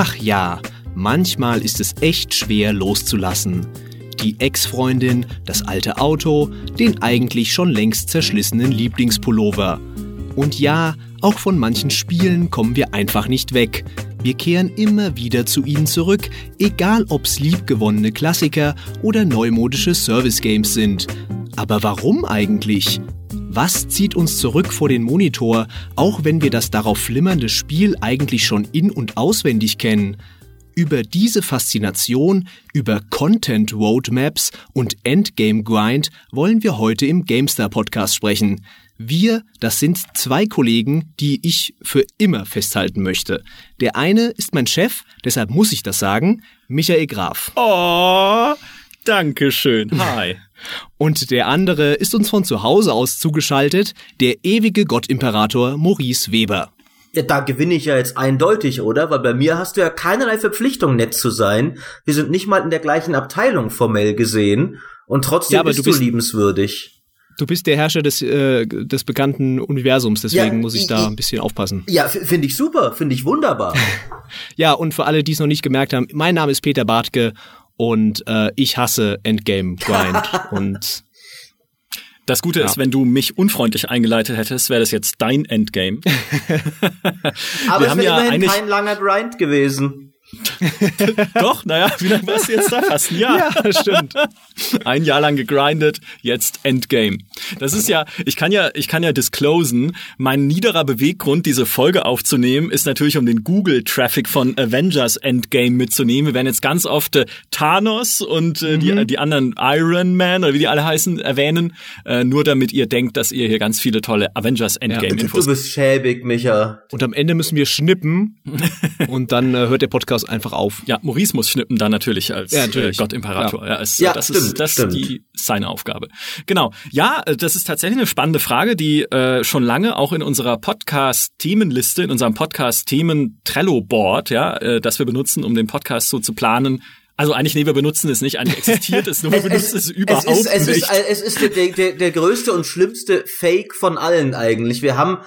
Ach ja, manchmal ist es echt schwer loszulassen. Die Ex-Freundin, das alte Auto, den eigentlich schon längst zerschlissenen Lieblingspullover. Und ja, auch von manchen Spielen kommen wir einfach nicht weg. Wir kehren immer wieder zu ihnen zurück, egal ob's liebgewonnene Klassiker oder neumodische Service-Games sind. Aber warum eigentlich? Was zieht uns zurück vor den Monitor, auch wenn wir das darauf flimmernde Spiel eigentlich schon in- und auswendig kennen? Über diese Faszination, über Content Roadmaps und Endgame Grind wollen wir heute im GameStar Podcast sprechen. Wir, das sind zwei Kollegen, die ich für immer festhalten möchte. Der eine ist mein Chef, deshalb muss ich das sagen, Michael Graf. Oh, danke schön. Hi. Und der andere ist uns von zu Hause aus zugeschaltet, der ewige Gottimperator Maurice Weber. Ja, da gewinne ich ja jetzt eindeutig, oder? Weil bei mir hast du ja keinerlei Verpflichtung, nett zu sein. Wir sind nicht mal in der gleichen Abteilung formell gesehen. Und trotzdem Ja, aber bist du du, bist- liebenswürdig. Du bist der Herrscher des, äh, des bekannten Universums, deswegen Ja, muss ich da ein bisschen aufpassen. Ja, finde ich super, finde ich wunderbar. Ja, und für alle, die es noch nicht gemerkt haben, mein Name ist Peter Bartke und äh, ich hasse Endgame Grind. und Das Gute ist, Ja. wenn du mich unfreundlich eingeleitet hättest, wäre das jetzt dein Endgame. Aber Wir es wäre ja immerhin kein langer Grind gewesen. Doch, naja, wie lange warst du jetzt da? Fast ein Jahr. ja, stimmt. Ein Jahr lang gegrindet, jetzt Endgame. Das ist ja, ich kann ja, ich kann ja disclosen, mein niederer Beweggrund, diese Folge aufzunehmen, ist natürlich, um den Google-Traffic von Avengers Endgame mitzunehmen. Wir werden jetzt ganz oft äh, Thanos und äh, die, die anderen Iron Man oder wie die alle heißen, erwähnen, äh, nur damit ihr denkt, dass ihr hier ganz viele tolle Avengers Endgame-Infos du bist schäbig, Micha. Und am Ende müssen wir schnippen und dann äh, hört der Podcast einfach auf. Ja, Maurice muss schnippen dann natürlich als Ja, natürlich. Äh, Gott-Imperator. Ja. ist, Ja, das stimmt, ist das stimmt. die seine Aufgabe. Genau. Ja, äh, das ist tatsächlich eine spannende Frage, die äh, schon lange auch in unserer Podcast-Themenliste, in unserem Podcast-Themen-Trello-Board, ja, äh, das wir benutzen, um den Podcast so zu planen. Also eigentlich, nee, wir benutzen es nicht, eigentlich existiert es, nur wir benutzen es, überhaupt es ist, es nicht. Ist, es ist der, der, der größte und schlimmste Fake von allen eigentlich. Wir haben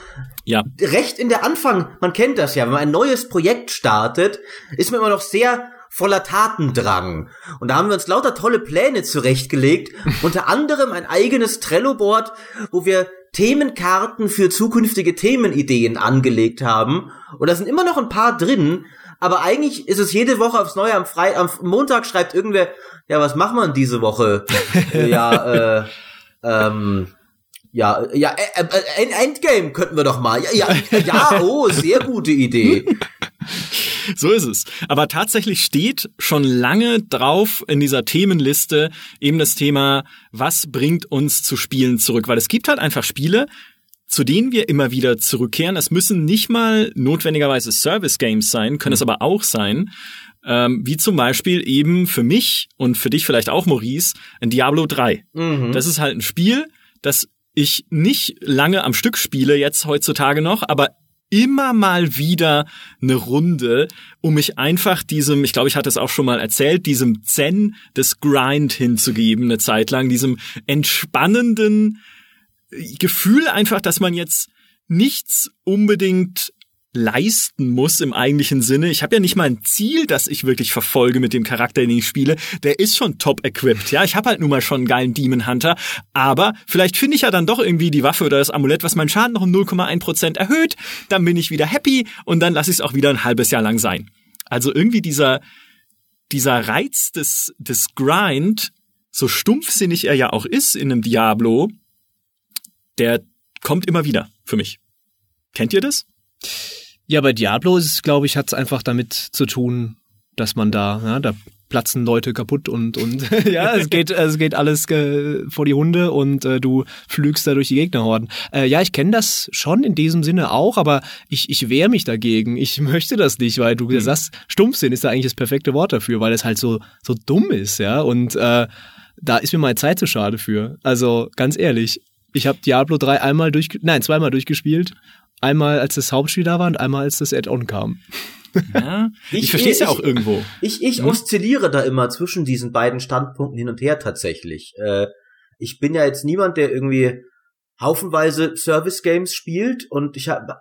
ja, recht in der Anfang, man kennt das ja, wenn man ein neues Projekt startet, ist man immer noch sehr voller Tatendrang. Und da haben wir uns lauter tolle Pläne zurechtgelegt, unter anderem ein eigenes Trello-Board, wo wir Themenkarten für zukünftige Themenideen angelegt haben. Und da sind immer noch ein paar drin, aber eigentlich ist es jede Woche aufs Neue am, Frei am Montag schreibt irgendwer, ja, was wir denn diese Woche? ja, äh, ähm, ja, ja, äh, äh, äh, Endgame könnten wir doch mal. Ja, ja, ja, oh, sehr gute Idee. So ist es. Aber tatsächlich steht schon lange drauf in dieser Themenliste eben das Thema, was bringt uns zu Spielen zurück? Weil es gibt halt einfach Spiele, zu denen wir immer wieder zurückkehren. Das müssen nicht mal notwendigerweise Service Games sein, können es aber auch sein. Ähm, wie zum Beispiel eben für mich und für dich vielleicht auch, Maurice, ein Diablo 3. Mhm. Das ist halt ein Spiel, das ich nicht lange am Stück spiele, jetzt heutzutage noch, aber immer mal wieder eine Runde, um mich einfach diesem, ich glaube, ich hatte es auch schon mal erzählt, diesem Zen des Grind hinzugeben, eine Zeit lang, diesem entspannenden Gefühl einfach, dass man jetzt nichts unbedingt leisten muss im eigentlichen Sinne. Ich habe ja nicht mal ein Ziel, das ich wirklich verfolge mit dem Charakter, den ich spiele. Der ist schon top equipped. Ja, ich habe halt nun mal schon einen geilen Demon Hunter, aber vielleicht finde ich ja dann doch irgendwie die Waffe oder das Amulett, was meinen Schaden noch um 0,1% erhöht, dann bin ich wieder happy und dann lasse ich es auch wieder ein halbes Jahr lang sein. Also irgendwie dieser dieser Reiz des des Grind, so stumpfsinnig er ja auch ist in einem Diablo, der kommt immer wieder für mich. Kennt ihr das? Ja, bei Diablo ist glaube ich, hat es einfach damit zu tun, dass man da, ja, da platzen Leute kaputt und und ja, es geht es geht alles äh, vor die Hunde und äh, du flügst da durch die Gegnerhorden. Äh, ja, ich kenne das schon in diesem Sinne auch, aber ich ich wehre mich dagegen. Ich möchte das nicht, weil du Hm. sagst, Stumpfsinn ist da eigentlich das perfekte Wort dafür, weil es halt so so dumm ist, ja und äh, da ist mir meine Zeit zu schade für. Also ganz ehrlich, ich habe Diablo 3 einmal durch, nein zweimal durchgespielt. Einmal als das Hauptspiel da war und einmal als das Add-on kam. Ja, ich, Ich- verstehe es ja ich- auch irgendwo. Ich, ich Mhm. oszilliere da immer zwischen diesen beiden Standpunkten hin und her tatsächlich. Äh, ich bin ja jetzt niemand, der irgendwie haufenweise Service Games spielt und ich habe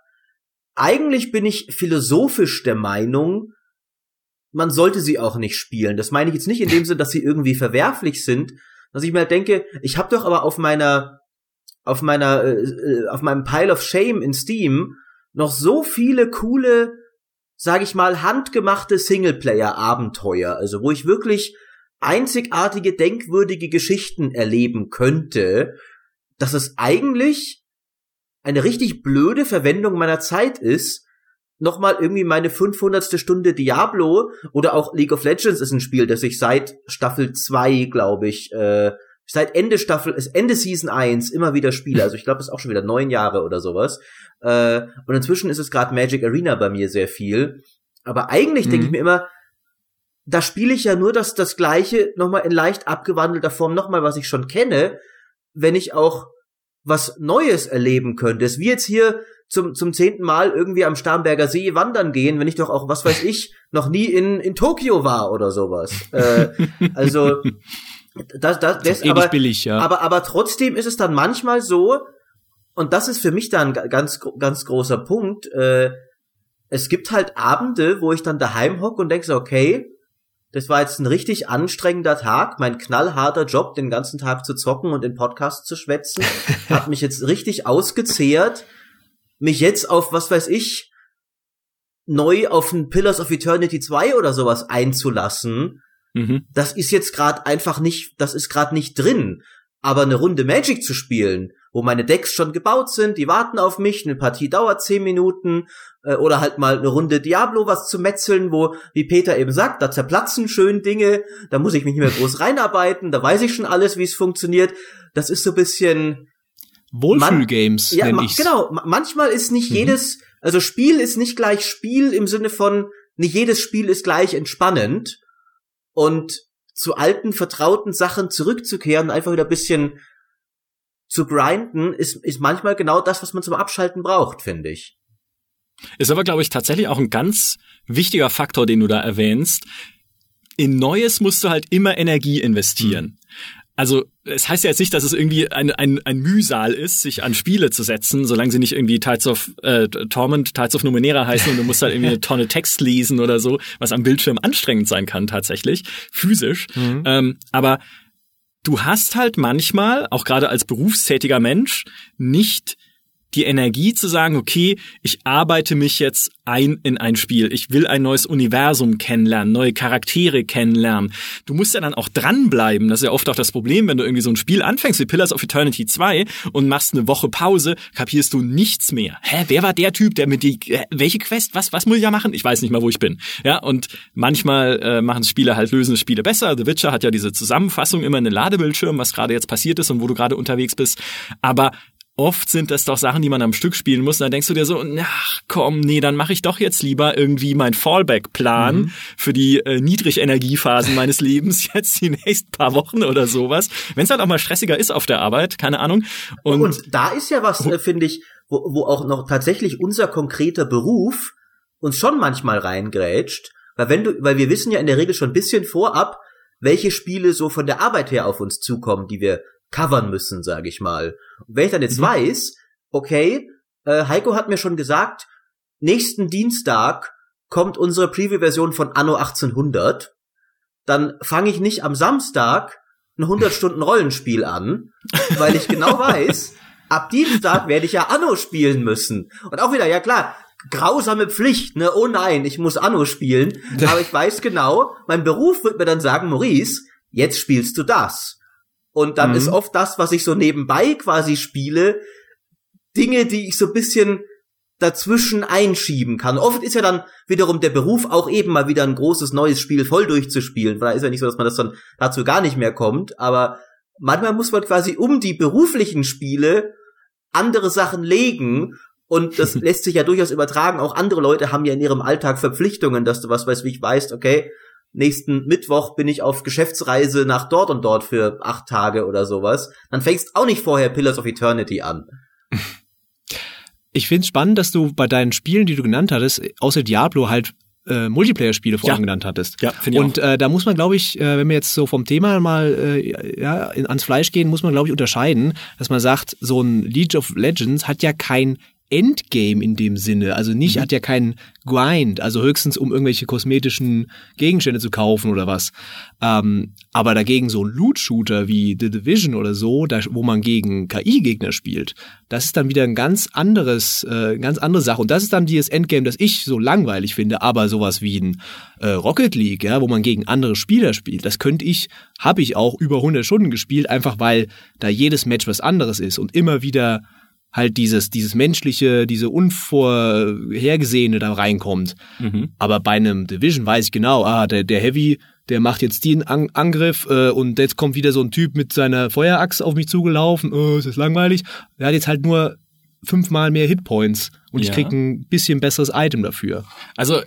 eigentlich bin ich philosophisch der Meinung, man sollte sie auch nicht spielen. Das meine ich jetzt nicht in dem Sinne, dass sie irgendwie verwerflich sind, dass ich mir halt denke, ich habe doch aber auf meiner auf meiner äh, äh, auf meinem Pile of Shame in Steam noch so viele coole, sag ich mal, handgemachte Singleplayer Abenteuer, also wo ich wirklich einzigartige denkwürdige Geschichten erleben könnte, dass es eigentlich eine richtig blöde Verwendung meiner Zeit ist, nochmal irgendwie meine 500. Stunde Diablo oder auch League of Legends ist ein Spiel, das ich seit Staffel 2, glaube ich, äh, seit Ende Staffel, ist Ende Season 1 immer wieder spiele. Also ich glaube, es ist auch schon wieder neun Jahre oder sowas. Äh, und inzwischen ist es gerade Magic Arena bei mir sehr viel. Aber eigentlich mhm. denke ich mir immer, da spiele ich ja nur das, das Gleiche nochmal in leicht abgewandelter Form, nochmal, was ich schon kenne, wenn ich auch was Neues erleben könnte. Es wie jetzt hier zum, zum zehnten Mal irgendwie am Starnberger See wandern gehen, wenn ich doch auch, was weiß ich, noch nie in, in Tokio war oder sowas. äh, also, das, das, das, das ist aber, billig, ja. aber, aber trotzdem ist es dann manchmal so, und das ist für mich dann ganz, ganz großer Punkt, äh, es gibt halt Abende, wo ich dann daheim hocke und denke so, okay, das war jetzt ein richtig anstrengender Tag, mein knallharter Job, den ganzen Tag zu zocken und in Podcasts zu schwätzen, hat mich jetzt richtig ausgezehrt mich jetzt auf, was weiß ich, neu auf ein Pillars of Eternity 2 oder sowas einzulassen, mhm. das ist jetzt gerade einfach nicht, das ist gerade nicht drin. Aber eine Runde Magic zu spielen, wo meine Decks schon gebaut sind, die warten auf mich, eine Partie dauert zehn Minuten, äh, oder halt mal eine Runde Diablo was zu metzeln, wo, wie Peter eben sagt, da zerplatzen schön Dinge, da muss ich mich nicht mehr groß reinarbeiten, da weiß ich schon alles, wie es funktioniert. Das ist so bisschen, Wohlfühlgames ja, nenne ich's. Genau, manchmal ist nicht mhm. jedes, also Spiel ist nicht gleich Spiel im Sinne von, nicht jedes Spiel ist gleich entspannend. Und zu alten, vertrauten Sachen zurückzukehren, einfach wieder ein bisschen zu grinden, ist, ist manchmal genau das, was man zum Abschalten braucht, finde ich. Ist aber, glaube ich, tatsächlich auch ein ganz wichtiger Faktor, den du da erwähnst. In Neues musst du halt immer Energie investieren. Mhm also es heißt ja jetzt nicht, dass es irgendwie ein, ein, ein Mühsal ist, sich an Spiele zu setzen, solange sie nicht irgendwie Tides of äh, Torment, Tides of Numenera heißen und du musst halt irgendwie eine Tonne Text lesen oder so, was am Bildschirm anstrengend sein kann tatsächlich, physisch. Mhm. Ähm, aber du hast halt manchmal, auch gerade als berufstätiger Mensch, nicht die Energie zu sagen, okay, ich arbeite mich jetzt ein in ein Spiel. Ich will ein neues Universum kennenlernen, neue Charaktere kennenlernen. Du musst ja dann auch dranbleiben. Das ist ja oft auch das Problem, wenn du irgendwie so ein Spiel anfängst wie Pillars of Eternity 2 und machst eine Woche Pause, kapierst du nichts mehr. Hä, wer war der Typ, der mit die, welche Quest, was, was muss ich ja machen? Ich weiß nicht mal, wo ich bin. Ja, und manchmal äh, machen Spiele halt, lösen Spiele besser. The Witcher hat ja diese Zusammenfassung immer in den Ladebildschirm, was gerade jetzt passiert ist und wo du gerade unterwegs bist. Aber oft sind das doch Sachen, die man am Stück spielen muss. Und dann denkst du dir so, ach komm, nee, dann mache ich doch jetzt lieber irgendwie mein Fallback-Plan mhm. für die äh, Niedrigenergiephasen meines Lebens jetzt die nächsten paar Wochen oder sowas. Wenn es halt auch mal stressiger ist auf der Arbeit, keine Ahnung. Und, Und da ist ja was, äh, finde ich, wo, wo auch noch tatsächlich unser konkreter Beruf uns schon manchmal reingrätscht. Weil wenn du, weil wir wissen ja in der Regel schon ein bisschen vorab, welche Spiele so von der Arbeit her auf uns zukommen, die wir covern müssen, sage ich mal. Und wenn ich dann jetzt mhm. weiß, okay, äh, Heiko hat mir schon gesagt, nächsten Dienstag kommt unsere Preview-Version von Anno 1800, dann fange ich nicht am Samstag ein 100 Stunden Rollenspiel an, weil ich genau weiß, ab Dienstag werde ich ja Anno spielen müssen. Und auch wieder, ja klar, grausame Pflicht, ne? Oh nein, ich muss Anno spielen. Aber ich weiß genau, mein Beruf wird mir dann sagen, Maurice, jetzt spielst du das. Und dann mhm. ist oft das, was ich so nebenbei quasi spiele, Dinge, die ich so ein bisschen dazwischen einschieben kann. Oft ist ja dann wiederum der Beruf auch eben mal wieder ein großes neues Spiel voll durchzuspielen. Weil da ist ja nicht so, dass man das dann dazu gar nicht mehr kommt. Aber manchmal muss man quasi um die beruflichen Spiele andere Sachen legen. Und das lässt sich ja durchaus übertragen. Auch andere Leute haben ja in ihrem Alltag Verpflichtungen, dass du was weiß wie ich weißt, okay, nächsten Mittwoch bin ich auf Geschäftsreise nach dort und dort für acht Tage oder sowas, dann fängst auch nicht vorher Pillars of Eternity an. Ich finde es spannend, dass du bei deinen Spielen, die du genannt hattest, außer Diablo halt äh, Multiplayer-Spiele vorhin ja. genannt hattest. Ja, finde ich Und äh, da muss man, glaube ich, äh, wenn wir jetzt so vom Thema mal äh, ja, in, ans Fleisch gehen, muss man, glaube ich, unterscheiden, dass man sagt, so ein League of Legends hat ja kein Endgame in dem Sinne. Also nicht, Mhm. hat ja keinen Grind, also höchstens um irgendwelche kosmetischen Gegenstände zu kaufen oder was. Ähm, aber dagegen so ein Loot-Shooter wie The Division oder so, da, wo man gegen KI-Gegner spielt, das ist dann wieder ein ganz anderes, äh, ganz andere Sache. Und das ist dann dieses Endgame, das ich so langweilig finde, aber sowas wie ein äh, Rocket League, ja, wo man gegen andere Spieler spielt, das könnte ich, habe ich auch über 100 Stunden gespielt, einfach weil da jedes Match was anderes ist und immer wieder halt dieses, dieses menschliche, diese unvorhergesehene da reinkommt. Mhm. Aber bei einem Division weiß ich genau, ah, der, der Heavy, der macht jetzt den An Angriff äh, und jetzt kommt wieder so ein Typ mit seiner Feuerachse auf mich zugelaufen, oh, ist das langweilig. Der hat jetzt halt nur fünfmal mehr Hitpoints und Ja. ich krieg ein bisschen besseres Item dafür. Also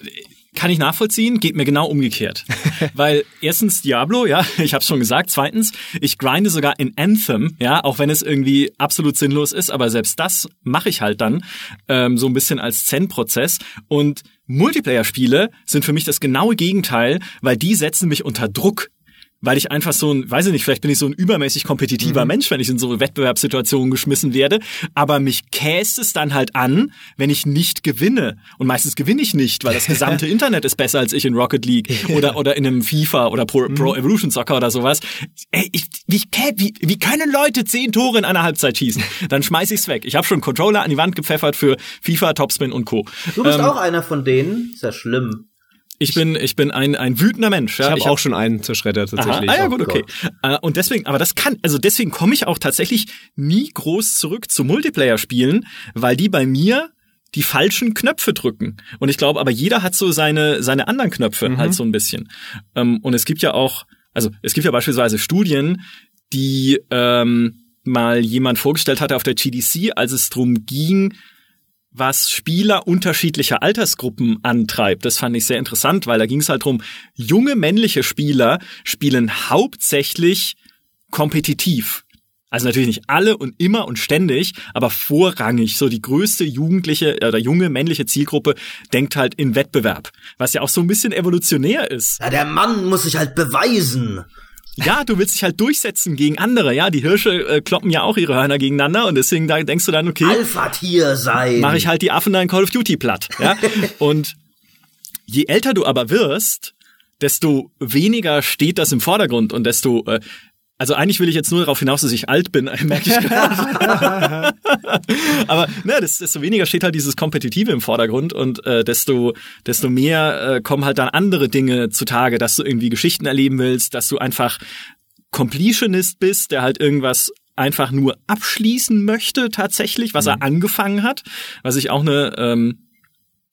kann ich nachvollziehen, geht mir genau umgekehrt. Weil erstens Diablo, ja, ich habe schon gesagt. Zweitens, ich grinde sogar in Anthem, ja, auch wenn es irgendwie absolut sinnlos ist, aber selbst das mache ich halt dann ähm, so ein bisschen als Zen-Prozess. Und Multiplayer-Spiele sind für mich das genaue Gegenteil, weil die setzen mich unter Druck. Weil ich einfach so ein, weiß ich nicht, vielleicht bin ich so ein übermäßig kompetitiver Mensch, wenn ich in so Wettbewerbssituationen geschmissen werde. Aber mich käst es dann halt an, wenn ich nicht gewinne. Und meistens gewinne ich nicht, weil das gesamte Internet ist besser als ich in Rocket League oder, oder in einem FIFA oder Pro, Pro Evolution Soccer oder sowas. Ey, ich, wie, wie, wie können Leute zehn Tore in einer Halbzeit schießen? Dann schmeiß ich's weg. Ich habe schon einen Controller an die Wand gepfeffert für FIFA, Topspin und Co. Du bist Ähm, auch einer von denen. Ist ja schlimm. Ich bin, ich bin ein, ein wütender Mensch. Ja? Ich habe hab- auch schon einen zerschreddert Aha. tatsächlich. Ah ja, Oh gut, okay. Äh, und deswegen, aber das kann, also deswegen komme ich auch tatsächlich nie groß zurück zu Multiplayer-Spielen, weil die bei mir die falschen Knöpfe drücken. Und ich glaube, aber jeder hat so seine, seine anderen Knöpfe halt so ein bisschen. Ähm, und es gibt ja auch, also es gibt ja beispielsweise Studien, die ähm, mal jemand vorgestellt hatte auf der GDC, als es drum ging, was Spieler unterschiedlicher Altersgruppen antreibt. Das fand ich sehr interessant, weil da ging es halt drum, junge männliche Spieler spielen hauptsächlich kompetitiv. Also natürlich nicht alle und immer und ständig, aber vorrangig. So die größte jugendliche oder junge männliche Zielgruppe denkt halt in Wettbewerb, was ja auch so ein bisschen evolutionär ist. Ja, der Mann muss sich halt beweisen. Ja, du willst dich halt durchsetzen gegen andere. Ja, die Hirsche äh, kloppen ja auch ihre Hörner gegeneinander und deswegen da denkst du dann, okay, Alpha-Tier sein. mache ich halt die Affen da in Call of Duty platt. Ja? Und je älter du aber wirst, desto weniger steht das im Vordergrund und desto äh, also eigentlich will ich jetzt nur darauf hinaus, dass ich alt bin, merke ich gerade. Aber ne, desto weniger steht halt dieses Kompetitive im Vordergrund und äh, desto, desto mehr äh, kommen halt dann andere Dinge zutage, dass du irgendwie Geschichten erleben willst, dass du einfach Completionist bist, der halt irgendwas einfach nur abschließen möchte tatsächlich, was er angefangen hat, was ich auch eine, ähm,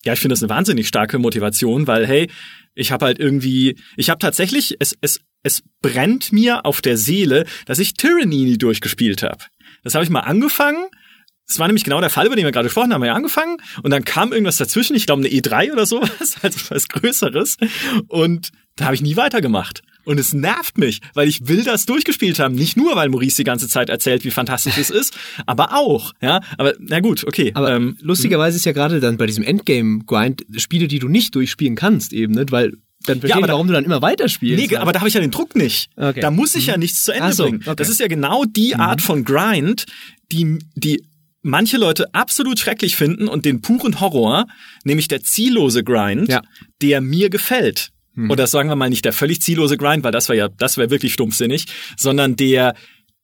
ja, ich finde das eine wahnsinnig starke Motivation, weil hey, ich habe halt irgendwie, ich habe tatsächlich, es, es, es brennt mir auf der Seele, dass ich Tyranny nie durchgespielt habe. Das habe ich mal angefangen. Das war nämlich genau der Fall, über den wir gerade gesprochen haben. Wir haben ja angefangen und dann kam irgendwas dazwischen, ich glaube eine E3 oder sowas, also was Größeres. Und da habe ich nie weitergemacht. Und es nervt mich, weil ich will das durchgespielt haben. Nicht nur, weil Maurice die ganze Zeit erzählt, wie fantastisch es ist, aber auch. Ja, aber na gut, okay. Aber ähm, lustigerweise ist ja gerade dann bei diesem Endgame-Grind Spiele, die du nicht durchspielen kannst, eben, nicht? weil dann verstehe aber ich, da- warum du dann immer weiterspielst. Nee, aber da habe ich ja den Druck nicht. Okay. Da muss ich ja nichts zu Ende so, bringen. okay. Mhm. Das ist ja genau die Art von Grind, die, die manche Leute absolut schrecklich finden und den puren Horror, nämlich der ziellose Grind, Ja. Mhm. der mir gefällt. Oder sagen wir mal nicht der völlig ziellose Grind, weil das wäre ja, das wäre wirklich stumpfsinnig, sondern der,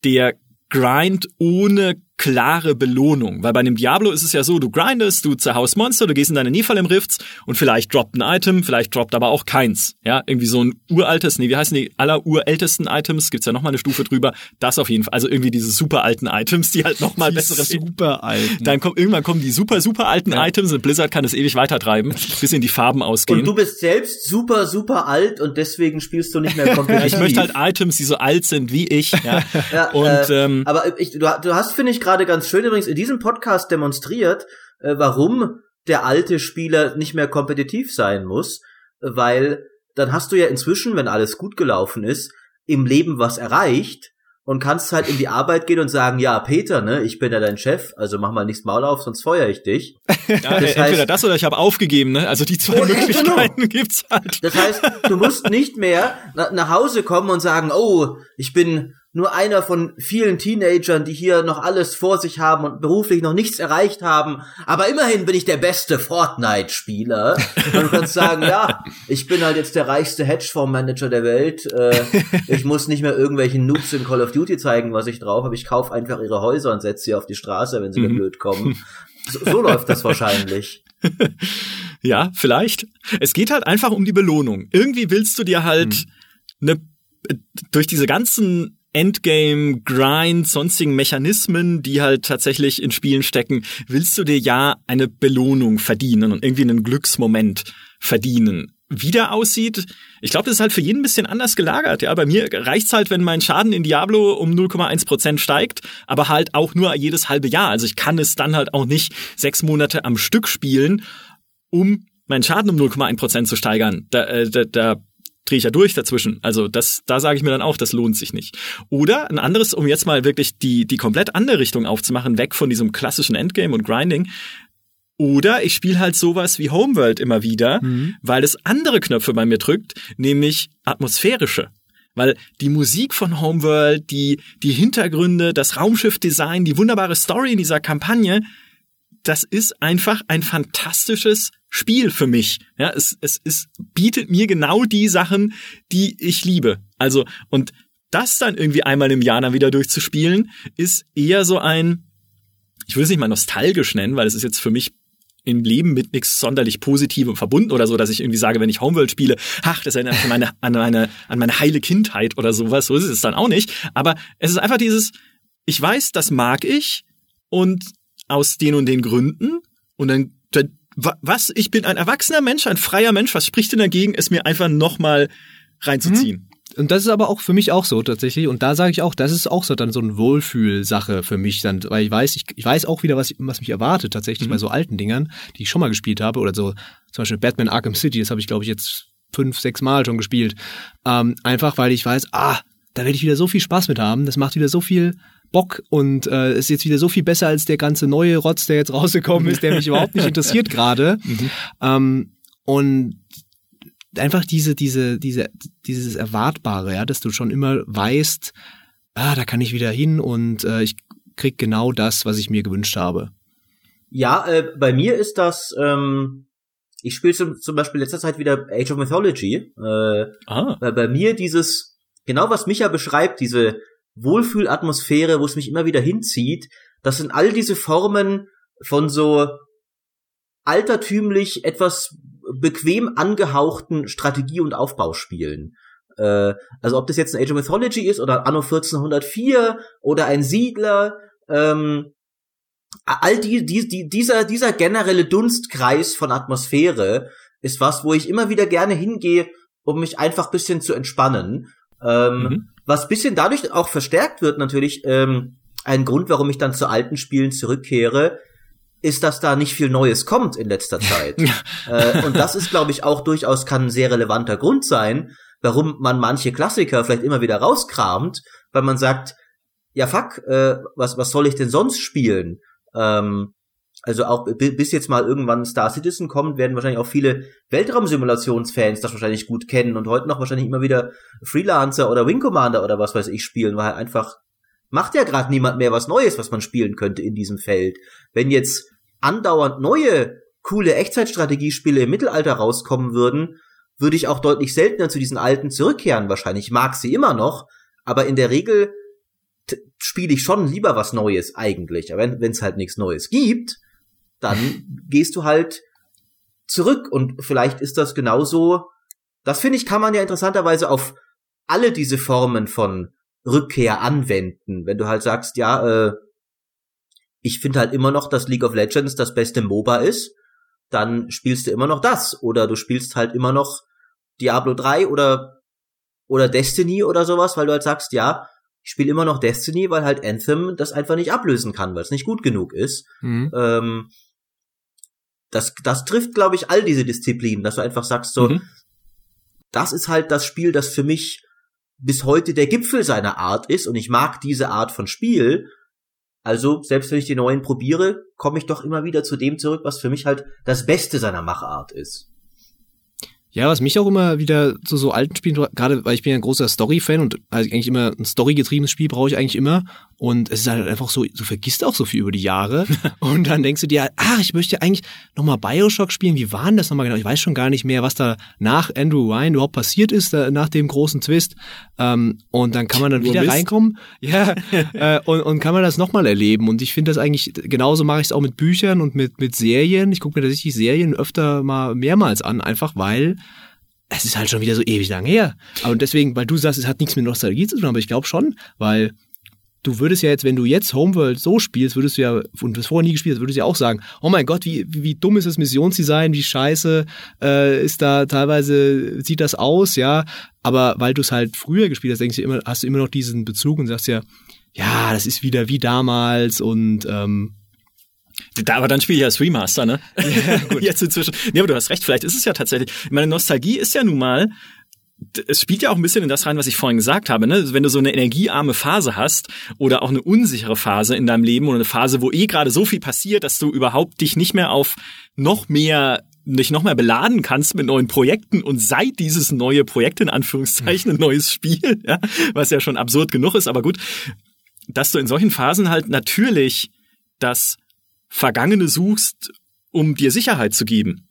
der Grind ohne klare Belohnung. Weil bei einem Diablo ist es ja so, du grindest, du zerhaust Monster, du gehst in deine Nephalem Rifts und vielleicht droppt ein Item, vielleicht droppt aber auch keins. Ja, irgendwie so ein uraltes, nee, wie heißen die allerurältesten Items? Gibt's ja nochmal eine Stufe drüber. Das auf jeden Fall. Also irgendwie diese super alten Items, die halt nochmal bessere super alt. dann kommt, irgendwann kommen die super, super alten Items und Blizzard kann es ewig weitertreiben, bis in die Farben ausgehen. Und du bist selbst super, super alt und deswegen spielst du nicht mehr kompetitiv. ich möchte halt Items, die so alt sind wie ich. Ja. Ja, und äh, ähm, aber ich, du, du hast, finde ich, gerade ganz schön übrigens in diesem Podcast demonstriert, äh, warum der alte Spieler nicht mehr kompetitiv sein muss, weil dann hast du ja inzwischen, wenn alles gut gelaufen ist, im Leben was erreicht und kannst halt in die Arbeit gehen und sagen, ja, Peter, ne, ich bin ja dein Chef, also mach mal nichts Maul auf, sonst feuer ich dich. ja, das entweder heißt- das oder ich habe aufgegeben. Ne? Also die zwei Oh, Möglichkeiten gibt's halt. Das heißt, du musst nicht mehr na, nach Hause kommen und sagen, oh, ich bin nur einer von vielen Teenagern, die hier noch alles vor sich haben und beruflich noch nichts erreicht haben. Aber immerhin bin ich der beste Fortnite-Spieler. Du kannst sagen, ja, ich bin halt jetzt der reichste Hedgefonds-Manager der Welt. Äh, ich muss nicht mehr irgendwelchen Noobs in Call of Duty zeigen, was ich drauf habe. Ich kaufe einfach ihre Häuser und setze sie auf die Straße, wenn sie mir mhm. blöd kommen. So, so läuft das wahrscheinlich. ja, vielleicht. Es geht halt einfach um die Belohnung. Irgendwie willst du dir halt mhm. eine durch diese ganzen Endgame, Grind, sonstigen Mechanismen, die halt tatsächlich in Spielen stecken, willst du dir ja eine Belohnung verdienen und irgendwie einen Glücksmoment verdienen. Wie der aussieht, ich glaube, das ist halt für jeden ein bisschen anders gelagert. Ja, bei mir reicht's halt, wenn mein Schaden in Diablo um 0,1% steigt, aber halt auch nur jedes halbe Jahr. Also ich kann es dann halt auch nicht sechs Monate am Stück spielen, um meinen Schaden um 0,1% zu steigern. Da, äh, da, da drehe ich ja durch dazwischen. Also das, da sage ich mir dann auch, das lohnt sich nicht. Oder ein anderes, um jetzt mal wirklich die, die komplett andere Richtung aufzumachen, weg von diesem klassischen Endgame und Grinding. Oder ich spiele halt sowas wie Homeworld immer wieder, mhm. weil es andere Knöpfe bei mir drückt, nämlich atmosphärische. Weil die Musik von Homeworld, die, die Hintergründe, das Raumschiffdesign, die wunderbare Story in dieser Kampagne, das ist einfach ein fantastisches Spiel für mich. Ja, es, es, es bietet mir genau die Sachen, die ich liebe. Also, und das dann irgendwie einmal im Jahr dann wieder durchzuspielen, ist eher so ein, ich will es nicht mal nostalgisch nennen, weil es ist jetzt für mich im Leben mit nichts sonderlich Positivem verbunden oder so, dass ich irgendwie sage, wenn ich Homeworld spiele, ach, das erinnert mich an meine, an meine, an meine heile Kindheit oder sowas. So ist es dann auch nicht. Aber es ist einfach dieses, ich weiß, das mag ich und aus den und den Gründen und dann, dann was? Ich bin ein erwachsener Mensch, ein freier Mensch. Was spricht denn dagegen, es mir einfach nochmal reinzuziehen? Mhm. Und das ist aber auch für mich auch so tatsächlich. Und da sage ich auch, das ist auch so dann so eine Wohlfühlsache für mich dann, weil ich weiß, ich, ich weiß auch wieder, was, was mich erwartet tatsächlich mhm. bei so alten Dingern, die ich schon mal gespielt habe oder so zum Beispiel Batman Arkham City, das habe ich glaube ich jetzt fünf, sechs Mal schon gespielt. Ähm, einfach weil ich weiß, ah, da werde ich wieder so viel Spaß mit haben. Das macht wieder so viel Bock und äh, ist jetzt wieder so viel besser als der ganze neue Rotz, der jetzt rausgekommen ist, der mich überhaupt nicht interessiert gerade. Mhm. Ähm, und einfach diese, diese, diese, dieses Erwartbare, ja, dass du schon immer weißt, ah, da kann ich wieder hin und äh, ich krieg genau das, was ich mir gewünscht habe. Ja, äh, bei mir ist das, ähm, ich spiele zum, zum Beispiel letzter Zeit wieder Age of Mythology. Äh, ah. Weil bei mir dieses, genau was Micha beschreibt, diese Wohlfühlatmosphäre, wo es mich immer wieder hinzieht, das sind all diese Formen von so altertümlich etwas bequem angehauchten Strategie- und Aufbauspielen. Äh, also ob das jetzt ein Age of Mythology ist oder Anno 1404 oder ein Siedler, ähm, all die, die, die, dieser, dieser generelle Dunstkreis von Atmosphäre ist was, wo ich immer wieder gerne hingehe, um mich einfach bisschen zu entspannen. Ähm, mhm. Was bisschen dadurch auch verstärkt wird natürlich, ähm, ein Grund, warum ich dann zu alten Spielen zurückkehre, ist, dass da nicht viel Neues kommt in letzter Zeit. äh, und das ist, glaube ich, auch durchaus kann ein sehr relevanter Grund sein, warum man manche Klassiker vielleicht immer wieder rauskramt, weil man sagt, ja fuck, äh, was, was soll ich denn sonst spielen? Ähm, also auch bis jetzt mal irgendwann Star Citizen kommt, werden wahrscheinlich auch viele Weltraumsimulationsfans das wahrscheinlich gut kennen und heute noch wahrscheinlich immer wieder Freelancer oder Wing Commander oder was weiß ich spielen, weil halt einfach macht ja gerade niemand mehr was Neues, was man spielen könnte in diesem Feld. Wenn jetzt andauernd neue coole Echtzeitstrategiespiele im Mittelalter rauskommen würden, würde ich auch deutlich seltener zu diesen alten zurückkehren wahrscheinlich. Ich mag sie immer noch, aber in der Regel spiele ich schon lieber was Neues eigentlich. Aber wenn es halt nichts Neues gibt, dann gehst du halt zurück und vielleicht ist das genauso. Das finde ich, kann man ja interessanterweise auf alle diese Formen von Rückkehr anwenden. Wenn du halt sagst, ja, äh, ich finde halt immer noch, dass League of Legends das beste MOBA ist, dann spielst du immer noch das. Oder du spielst halt immer noch Diablo 3 oder, oder Destiny oder sowas, weil du halt sagst, ja, ich spiele immer noch Destiny, weil halt Anthem das einfach nicht ablösen kann, weil es nicht gut genug ist. Mhm. Ähm, das, das trifft, glaube ich, all diese Disziplinen, dass du einfach sagst, so, mhm. das ist halt das Spiel, das für mich bis heute der Gipfel seiner Art ist und ich mag diese Art von Spiel. Also, selbst wenn ich die neuen probiere, komme ich doch immer wieder zu dem zurück, was für mich halt das Beste seiner Machart ist. Ja, was mich auch immer wieder zu so alten Spielen, gerade weil ich bin ja ein großer Story-Fan und also eigentlich immer ein storygetriebenes Spiel brauche ich eigentlich immer. Und es ist halt einfach so, du vergisst auch so viel über die Jahre. und dann denkst du dir, ah, ich möchte eigentlich nochmal Bioshock spielen. Wie war denn das nochmal genau? Ich weiß schon gar nicht mehr, was da nach Andrew Ryan überhaupt passiert ist, da, nach dem großen Twist. Ähm, und dann kann man dann wieder Mist. reinkommen. Ja, äh, und, und kann man das nochmal erleben. Und ich finde das eigentlich, genauso mache ich es auch mit Büchern und mit, mit Serien. Ich gucke mir tatsächlich Serien öfter mal mehrmals an, einfach weil es ist halt schon wieder so ewig lang her. Aber deswegen, weil du sagst, es hat nichts mit Nostalgie zu tun, aber ich glaube schon, weil du würdest ja jetzt, wenn du jetzt Homeworld so spielst, würdest du ja, und das vorher nie gespielt hast, würdest du ja auch sagen, oh mein Gott, wie, wie, wie dumm ist das Missionsdesign, wie scheiße äh, ist da teilweise, sieht das aus, ja. Aber weil du es halt früher gespielt hast, denkst du immer, hast du immer noch diesen Bezug und sagst ja, ja, das ist wieder wie damals und ähm, da, aber dann spiele ich als Remaster, ne? Ja, gut. Jetzt inzwischen. Nee, aber du hast recht, vielleicht ist es ja tatsächlich. Meine Nostalgie ist ja nun mal, es spielt ja auch ein bisschen in das rein, was ich vorhin gesagt habe, ne? Wenn du so eine energiearme Phase hast oder auch eine unsichere Phase in deinem Leben oder eine Phase, wo eh gerade so viel passiert, dass du überhaupt dich nicht mehr auf noch mehr nicht noch mehr beladen kannst mit neuen Projekten und seit dieses neue Projekt in Anführungszeichen ein neues Spiel, ja, was ja schon absurd genug ist, aber gut, dass du in solchen Phasen halt natürlich das Vergangene suchst, um dir Sicherheit zu geben.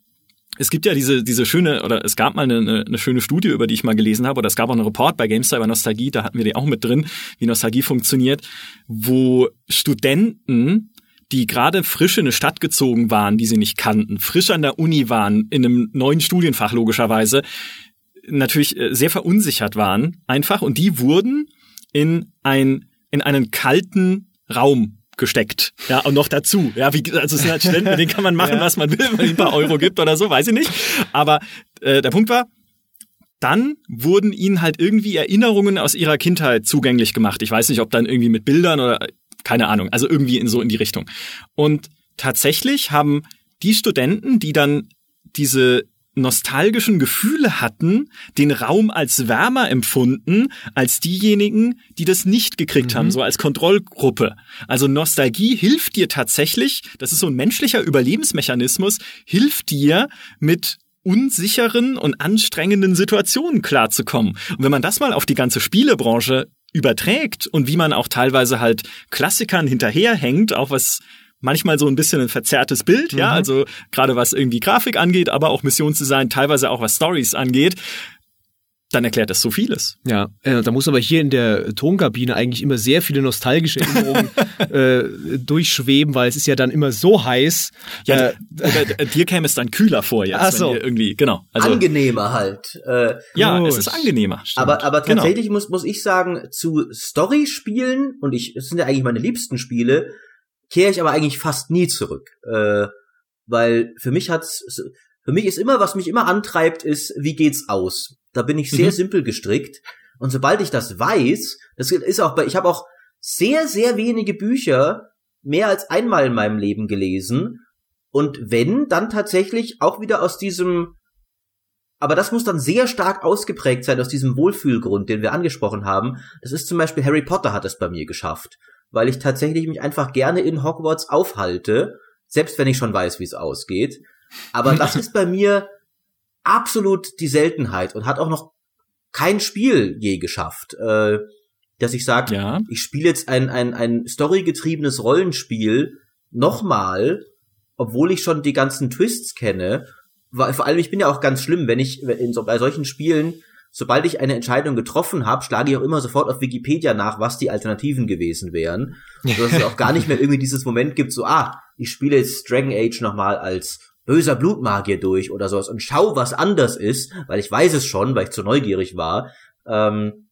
Es gibt ja diese, diese schöne, oder es gab mal eine, eine schöne Studie, über die ich mal gelesen habe, oder es gab auch einen Report bei GameStar über Nostalgie, da hatten wir die auch mit drin, wie Nostalgie funktioniert, wo Studenten, die gerade frisch in eine Stadt gezogen waren, die sie nicht kannten, frisch an der Uni waren, in einem neuen Studienfach logischerweise, natürlich äh, sehr verunsichert waren, einfach, und die wurden in ein, in einen kalten Raum gesteckt. Ja, und noch dazu. Ja, wie, also es sind halt Studenten, mit denen kann man machen, ja. was man will, wenn man ein paar Euro gibt oder so, weiß ich nicht. Aber äh, der Punkt war, dann wurden ihnen halt irgendwie Erinnerungen aus ihrer Kindheit zugänglich gemacht. Ich weiß nicht, ob dann irgendwie mit Bildern oder keine Ahnung, also irgendwie in so in die Richtung. Und tatsächlich haben die Studenten, die dann diese nostalgischen Gefühle hatten, den Raum als wärmer empfunden als diejenigen, die das nicht gekriegt mhm. haben, so als Kontrollgruppe. Also Nostalgie hilft dir tatsächlich, das ist so ein menschlicher Überlebensmechanismus, hilft dir mit unsicheren und anstrengenden Situationen klarzukommen. Und wenn man das mal auf die ganze Spielebranche überträgt und wie man auch teilweise halt Klassikern hinterherhängt, auch was manchmal so ein bisschen ein verzerrtes Bild, mhm. ja, also gerade was irgendwie Grafik angeht, aber auch Missionsdesign, teilweise auch was Stories angeht dann erklärt das so vieles. Ja, äh, da muss aber hier in der Tonkabine eigentlich immer sehr viele nostalgische Erinnerungen äh, durchschweben, weil es ist ja dann immer so heiß. Ja, äh, dir käme es dann kühler vor jetzt. Ach so. irgendwie, genau. Also, angenehmer halt. Äh, ja, gut. es ist angenehmer. Stimmt. Aber, aber genau. tatsächlich genau. muss, muss ich sagen, zu Story-Spielen, und ich, es sind ja eigentlich meine liebsten Spiele, kehre ich aber eigentlich fast nie zurück. Äh, weil für mich hat's, für mich ist immer, was mich immer antreibt, ist, wie geht's aus? Da bin ich sehr mhm. simpel gestrickt. Und sobald ich das weiß, das ist auch bei, ich habe auch sehr, sehr wenige Bücher mehr als einmal in meinem Leben gelesen. Und wenn, dann tatsächlich auch wieder aus diesem, aber das muss dann sehr stark ausgeprägt sein aus diesem Wohlfühlgrund, den wir angesprochen haben. Das ist zum Beispiel Harry Potter hat es bei mir geschafft weil ich tatsächlich mich einfach gerne in Hogwarts aufhalte, selbst wenn ich schon weiß, wie es ausgeht. Aber das ist bei mir absolut die Seltenheit und hat auch noch kein Spiel je geschafft, äh, dass ich sage, ja. ich spiele jetzt ein, ein, ein storygetriebenes Rollenspiel nochmal, obwohl ich schon die ganzen Twists kenne. Vor allem, ich bin ja auch ganz schlimm, wenn ich in so, bei solchen Spielen sobald ich eine Entscheidung getroffen habe, schlage ich auch immer sofort auf Wikipedia nach, was die Alternativen gewesen wären. Sodass es auch gar nicht mehr irgendwie dieses Moment gibt, so, ah, ich spiele jetzt Dragon Age nochmal als böser Blutmagier durch oder sowas und schau, was anders ist, weil ich weiß es schon, weil ich zu neugierig war. Ähm,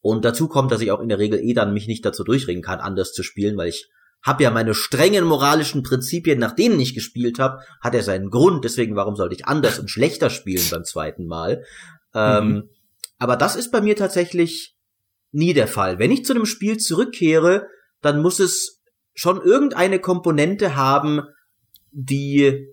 und dazu kommt, dass ich auch in der Regel eh dann mich nicht dazu durchringen kann, anders zu spielen, weil ich habe ja meine strengen moralischen Prinzipien, nach denen ich gespielt habe, hat er seinen Grund. Deswegen, warum sollte ich anders und schlechter spielen beim zweiten Mal? Ähm, mhm. Aber das ist bei mir tatsächlich nie der Fall. Wenn ich zu einem Spiel zurückkehre, dann muss es schon irgendeine Komponente haben, die,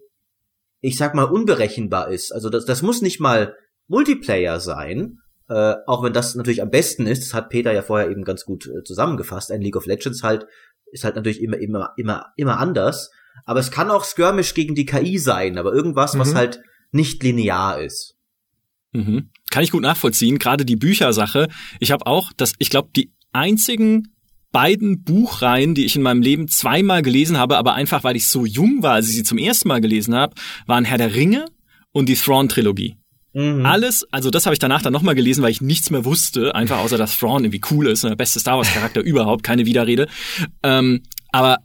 ich sag mal, unberechenbar ist. Also das, das muss nicht mal Multiplayer sein, äh, auch wenn das natürlich am besten ist. Das hat Peter ja vorher eben ganz gut äh, zusammengefasst. Ein League of Legends halt ist halt natürlich immer, immer, immer, immer anders. Aber es kann auch Skirmish gegen die KI sein, aber irgendwas, mhm. was halt nicht linear ist. Mhm. Kann ich gut nachvollziehen. Gerade die Büchersache. Ich habe auch, das, ich glaube, die einzigen beiden Buchreihen, die ich in meinem Leben zweimal gelesen habe, aber einfach weil ich so jung war, als ich sie zum ersten Mal gelesen habe, waren Herr der Ringe und die Thrawn-Trilogie. Mhm. Alles, also das habe ich danach dann nochmal gelesen, weil ich nichts mehr wusste, einfach außer dass Thrawn irgendwie cool ist, der beste Star Wars Charakter überhaupt, keine Widerrede. Ähm, aber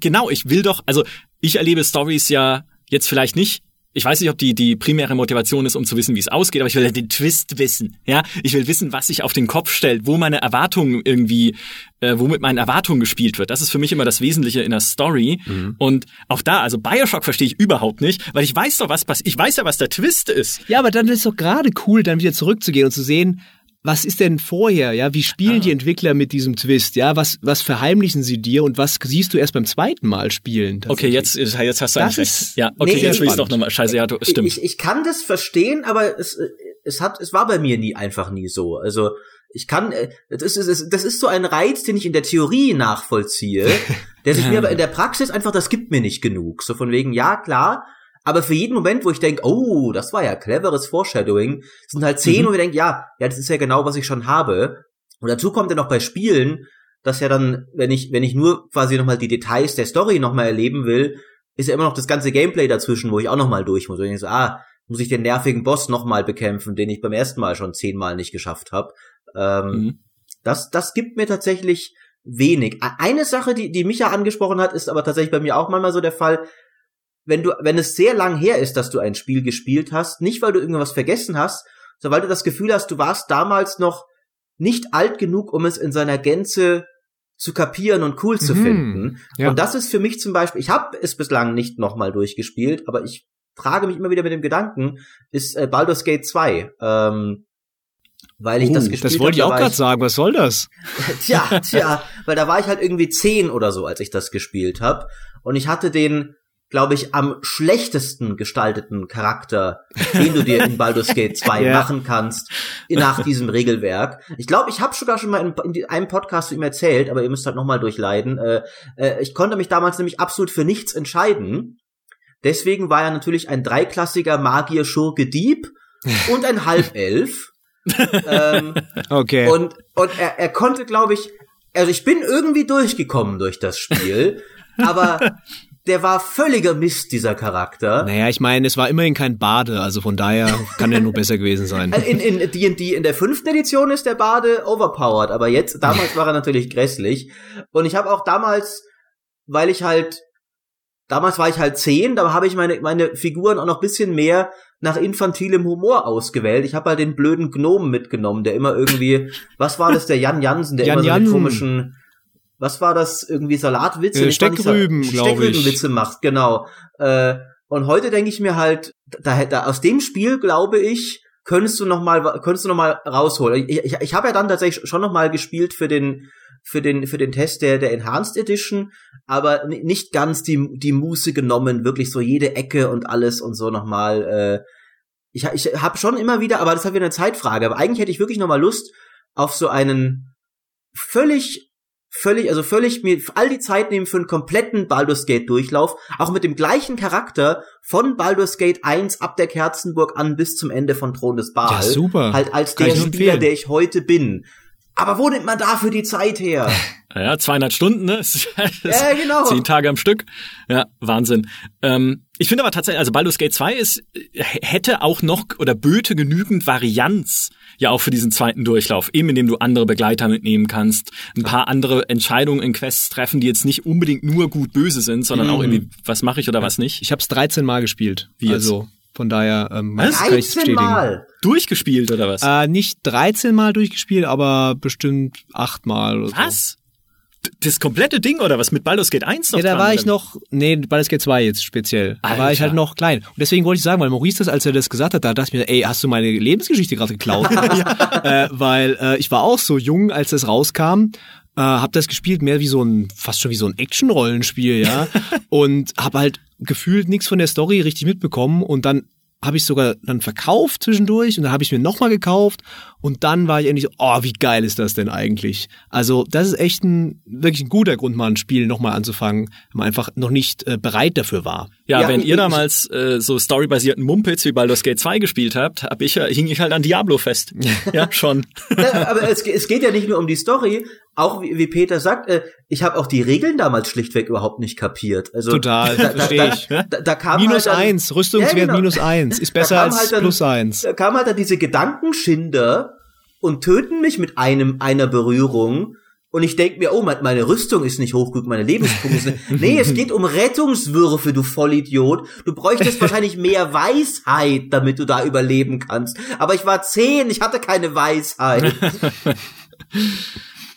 genau, ich will doch, also ich erlebe Stories ja jetzt vielleicht nicht ich weiß nicht, ob die, die primäre Motivation ist, um zu wissen, wie es ausgeht, aber ich will den Twist wissen. Ja, ich will wissen, was sich auf den Kopf stellt, wo meine Erwartungen irgendwie, äh, wo mit meinen Erwartungen gespielt wird. Das ist für mich immer das Wesentliche in der Story. Mhm. Und auch da, also Bioshock verstehe ich überhaupt nicht, weil ich weiß doch, was passiert. Ich weiß ja, was der Twist ist. Ja, aber dann ist es doch gerade cool, dann wieder zurückzugehen und zu sehen, was ist denn vorher, ja? Wie spielen ah. die Entwickler mit diesem Twist, ja? Was, was verheimlichen sie dir und was siehst du erst beim zweiten Mal spielen? Okay, jetzt, jetzt hast du eigentlich recht. Ja, okay, nee, jetzt will ich doch nochmal. Scheiße, ja, du, stimmt. Ich, ich kann das verstehen, aber es, es hat, es war bei mir nie einfach nie so. Also, ich kann, äh, das ist, das ist so ein Reiz, den ich in der Theorie nachvollziehe, der sich mir aber in der Praxis einfach, das gibt mir nicht genug. So von wegen, ja, klar, aber für jeden Moment, wo ich denke, oh, das war ja cleveres Foreshadowing, sind halt zehn, mhm. wo ich denke, ja, ja, das ist ja genau, was ich schon habe. Und dazu kommt ja noch bei Spielen, dass ja dann, wenn ich, wenn ich nur quasi nochmal die Details der Story nochmal erleben will, ist ja immer noch das ganze Gameplay dazwischen, wo ich auch nochmal durch muss. Und ich so, ah, muss ich den nervigen Boss nochmal bekämpfen, den ich beim ersten Mal schon zehnmal nicht geschafft habe. Ähm, mhm. das, das gibt mir tatsächlich wenig. Eine Sache, die, die Micha angesprochen hat, ist aber tatsächlich bei mir auch manchmal so der Fall, wenn du, wenn es sehr lang her ist, dass du ein Spiel gespielt hast, nicht weil du irgendwas vergessen hast, sondern weil du das Gefühl hast, du warst damals noch nicht alt genug, um es in seiner Gänze zu kapieren und cool zu mhm, finden. Ja. Und das ist für mich zum Beispiel, ich habe es bislang nicht nochmal durchgespielt, aber ich frage mich immer wieder mit dem Gedanken, ist äh, Baldur's Gate 2. Ähm, weil ich uh, das gespielt Das wollte hab, ich auch gerade sagen, was soll das? tja, tja, weil da war ich halt irgendwie zehn oder so, als ich das gespielt habe. Und ich hatte den glaube ich, am schlechtesten gestalteten Charakter, den du dir in Baldur's Gate 2 yeah. machen kannst, nach diesem Regelwerk. Ich glaube, ich habe sogar schon mal in, in, einem Podcast zu ihm erzählt, aber ihr müsst halt nochmal durchleiden. Äh, äh, ich konnte mich damals nämlich absolut für nichts entscheiden. Deswegen war er natürlich ein dreiklassiger Magier, Schurke, Dieb und ein Halbelf. ähm, okay. Und, und er, er konnte, glaube ich, also ich bin irgendwie durchgekommen durch das Spiel, aber der war völliger Mist, dieser Charakter. Naja, ich meine, es war immerhin kein Bade, also von daher kann er nur besser gewesen sein. Äh, in in D&D in der fünften Edition ist der Bade overpowered, aber jetzt, damals war er natürlich grässlich. Und ich habe auch damals, weil ich halt, damals war ich halt zehn, da habe ich meine, meine Figuren auch noch bisschen mehr nach infantilem Humor ausgewählt. Ich habe halt den blöden Gnomen mitgenommen, der immer irgendwie, was war das, der Jan Jansen, der Jan immer so Jansen. komischen was war das, irgendwie Salatwitze? Äh, Steckrüben, glaube ich. Steckrübenwitze macht, genau. Äh, und heute denke ich mir halt, da, da aus dem Spiel glaube ich, könntest du noch mal, könntest du noch mal rausholen. Ich, ich, ich habe ja dann tatsächlich schon noch mal gespielt für den für den für den Test der der Enhanced Edition, aber nicht ganz die die Muße genommen, wirklich so jede Ecke und alles und so noch mal. Äh, ich ich habe schon immer wieder, aber das ist halt wieder eine Zeitfrage. Aber eigentlich hätte ich wirklich noch mal Lust auf so einen völlig völlig, also völlig mir all die Zeit nehmen für einen kompletten Baldur's Gate Durchlauf, auch mit dem gleichen Charakter von Baldur's Gate 1 ab der Kerzenburg an bis zum Ende von Thron des Baal. Ja, super. Halt als Kann der Spieler, empfehlen. der ich heute bin. Aber wo nimmt man dafür die Zeit her? Ja, 200 Stunden, ne? ja, genau. Zehn Tage am Stück. Ja, Wahnsinn. Ähm, ich finde aber tatsächlich, also Baldur's Gate 2 ist, hätte auch noch oder böte genügend Varianz ja auch für diesen zweiten Durchlauf, eben indem du andere Begleiter mitnehmen kannst, ein paar andere Entscheidungen in Quests treffen, die jetzt nicht unbedingt nur gut böse sind, sondern mhm. auch irgendwie, was mache ich oder was nicht. Ich habe es 13 Mal gespielt. Wie also jetzt? von daher ähm, was? kann ich bestätigen. Mal. Durchgespielt oder was? Äh, nicht 13 Mal durchgespielt, aber bestimmt 8 Mal oder was? So das komplette Ding oder was mit Baldur's Gate 1 noch? Ja, da war ich noch, nee, Baldur's Gate 2 jetzt speziell. Da war ich halt noch klein. Und deswegen wollte ich sagen, weil Maurice das, als er das gesagt hat, da dachte ich mir, ey, hast du meine Lebensgeschichte gerade geklaut? äh, weil äh, ich war auch so jung, als das rauskam. Äh, hab das gespielt mehr wie so ein, fast schon wie so ein Action-Rollenspiel, ja. und hab halt gefühlt nichts von der Story richtig mitbekommen und dann habe ich sogar dann verkauft zwischendurch und dann habe ich mir nochmal gekauft und dann war ich endlich so, oh, wie geil ist das denn eigentlich? Also das ist echt ein wirklich ein guter Grund, mal ein Spiel nochmal anzufangen, wenn man einfach noch nicht äh, bereit dafür war. Ja, Ja, wenn ich- ihr damals äh, so storybasierten Mumpitz wie Baldur's Gate 2 gespielt habt, hab ich, ja- hing ich halt an Diablo fest. ja, schon. Ja, aber es, es geht ja nicht nur um die Story, auch wie, wie Peter sagt, äh, ich habe auch die Regeln damals schlichtweg überhaupt nicht kapiert. Also Total, da, da, versteh da, ich. da, da kam Minus halt dann, eins, Rüstungswert Ja, genau. minus eins, ist besser kam als halt dann- plus eins. Da kamen halt dann diese Gedankenschinder und töten mich mit einem einer Berührung. Und ich denk mir, oh, mein- meine Rüstung ist nicht hoch genug, meine Lebenspunkte sind nicht. Nee, es geht um Rettungswürfe, du Vollidiot. Du bräuchtest wahrscheinlich mehr Weisheit, damit du da überleben kannst. Aber ich war zehn, ich hatte keine Weisheit.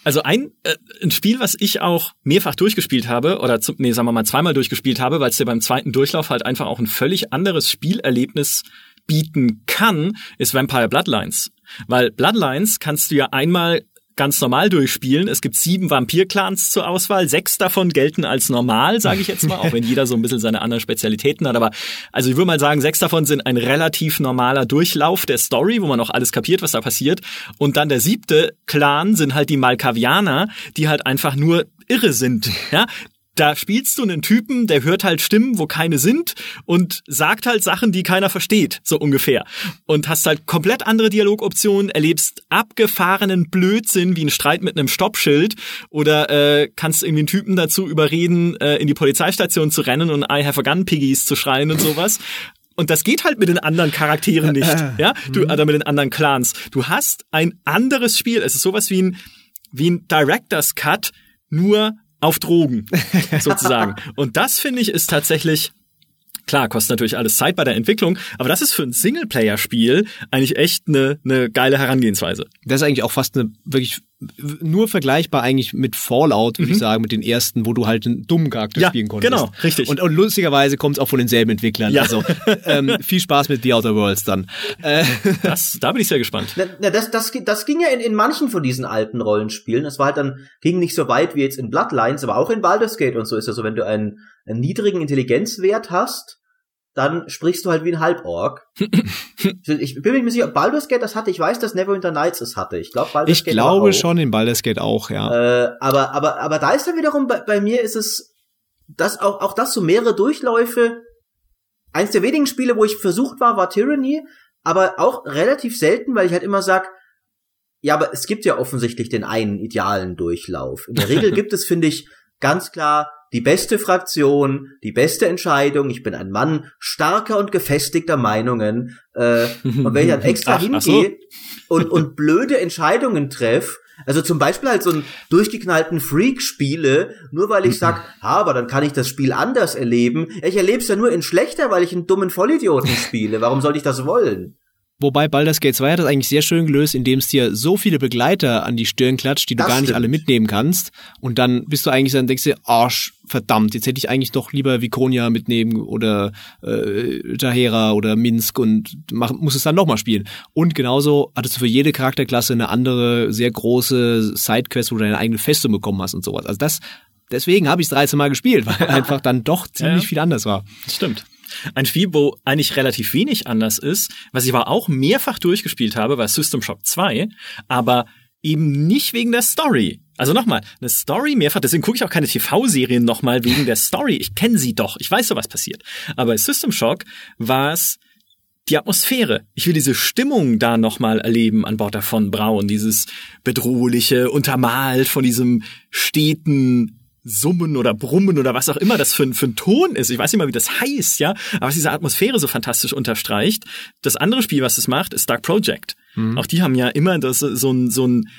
Also ein, äh, ein Spiel, was ich auch mehrfach durchgespielt habe, oder zum, nee, sagen wir mal zweimal durchgespielt habe, weil es dir beim zweiten Durchlauf halt einfach auch ein völlig anderes Spielerlebnis bieten kann, ist Vampire Bloodlines. Weil Bloodlines kannst du ja einmal ganz normal durchspielen. Es gibt sieben Vampir-Clans zur Auswahl. Sechs davon gelten als normal, sage ich jetzt mal, auch wenn jeder so ein bisschen seine anderen Spezialitäten hat. Aber also ich würde mal sagen, sechs davon sind ein relativ normaler Durchlauf der Story, wo man auch alles kapiert, was da passiert. Und dann der siebte Clan sind halt die Malkavianer, die halt einfach nur irre sind. Ja, da spielst du einen Typen, der hört halt Stimmen, wo keine sind und sagt halt Sachen, die keiner versteht, so ungefähr. Und hast halt komplett andere Dialogoptionen, erlebst abgefahrenen Blödsinn wie einen Streit mit einem Stoppschild oder äh, kannst irgendwie einen Typen dazu überreden, äh, in die Polizeistation zu rennen und I have a gun Piggies zu schreien und sowas. Und das geht halt mit den anderen Charakteren nicht, ja? Du, oder mit den anderen Clans. Du hast ein anderes Spiel. Es ist sowas wie ein, wie ein Director's Cut, nur auf Drogen, sozusagen. Und das finde ich ist tatsächlich, klar, kostet natürlich alles Zeit bei der Entwicklung, aber das ist für ein Singleplayer-Spiel eigentlich echt eine, eine geile Herangehensweise. Das ist eigentlich auch fast eine wirklich nur vergleichbar eigentlich mit Fallout, würde ich sagen, mit den ersten, wo du halt einen dummen Charakter Mhm. Ja, spielen konntest. genau, richtig. Und, und lustigerweise kommt es auch von denselben Entwicklern. Ja. Also ähm, viel Spaß mit The Outer Worlds dann. Äh, Das, da bin ich sehr gespannt. Na, na, das, das, das ging ja in, in manchen von diesen alten Rollenspielen. Es war halt dann, ging nicht so weit wie jetzt in Bloodlines, aber auch in Baldur's Gate und so ist ja so, wenn du einen, einen niedrigen Intelligenzwert hast, dann sprichst du halt wie ein Halborg. ich bin mir nicht sicher, ob Baldur's Gate das hatte. Ich weiß, dass Neverwinter Nights es hatte. Ich glaube, Baldur's ich Gate glaube auch. schon in Baldur's Gate auch, ja. Äh, aber, aber, aber da ist dann wiederum, bei, bei mir ist es, das auch, auch das so mehrere Durchläufe. Eins der wenigen Spiele, wo ich versucht war, war Tyranny, aber auch relativ selten, weil ich halt immer sag, ja, aber es gibt ja offensichtlich den einen idealen Durchlauf. In der Regel gibt es, finde ich, ganz klar die beste Fraktion, die beste Entscheidung. Ich bin ein Mann starker und gefestigter Meinungen. Äh, und wenn ich dann extra Ach, ach so. hingehe und, und blöde Entscheidungen treffe, also zum Beispiel halt so einen durchgeknallten Freak spiele, nur weil ich sag, ha, aber dann kann ich das Spiel anders erleben. Ich erlebe es ja nur in schlechter, weil ich einen dummen Vollidioten spiele. Warum sollte ich das wollen? Wobei Baldur's Gate 2 hat das eigentlich sehr schön gelöst, indem es dir so viele Begleiter an die Stirn klatscht, die du Das gar nicht stimmt. alle mitnehmen kannst. Und dann bist du eigentlich, dann denkst du, Arsch, verdammt, jetzt hätte ich eigentlich doch lieber Vikonia mitnehmen oder äh, Tahera oder Minsk und mach, muss es dann nochmal spielen. Und genauso hattest du für jede Charakterklasse eine andere, sehr große Sidequest, wo du deine eigene Festung bekommen hast und sowas. Also das, deswegen habe ich es 13 Mal gespielt, weil einfach dann doch ziemlich Ja. viel anders war. Das stimmt. Ein Spiel, wo eigentlich relativ wenig anders ist, was ich aber auch mehrfach durchgespielt habe, war System Shock 2, aber eben nicht wegen der Story. Also nochmal, eine Story mehrfach, deswegen gucke ich auch keine TV-Serien nochmal wegen der Story. Ich kenne sie doch, ich weiß so, was passiert. Aber bei System Shock war es die Atmosphäre. Ich will diese Stimmung da nochmal erleben an Bord der von Braun. Dieses bedrohliche, untermalt von diesem steten Summen oder Brummen oder was auch immer das für, ein- für ein Ton ist. Ich weiß nicht mal, wie das heißt, ja, aber was diese Atmosphäre so fantastisch unterstreicht. Das andere Spiel, was es macht, ist Dark Project. Auch die haben ja immer das, so ein, so ein,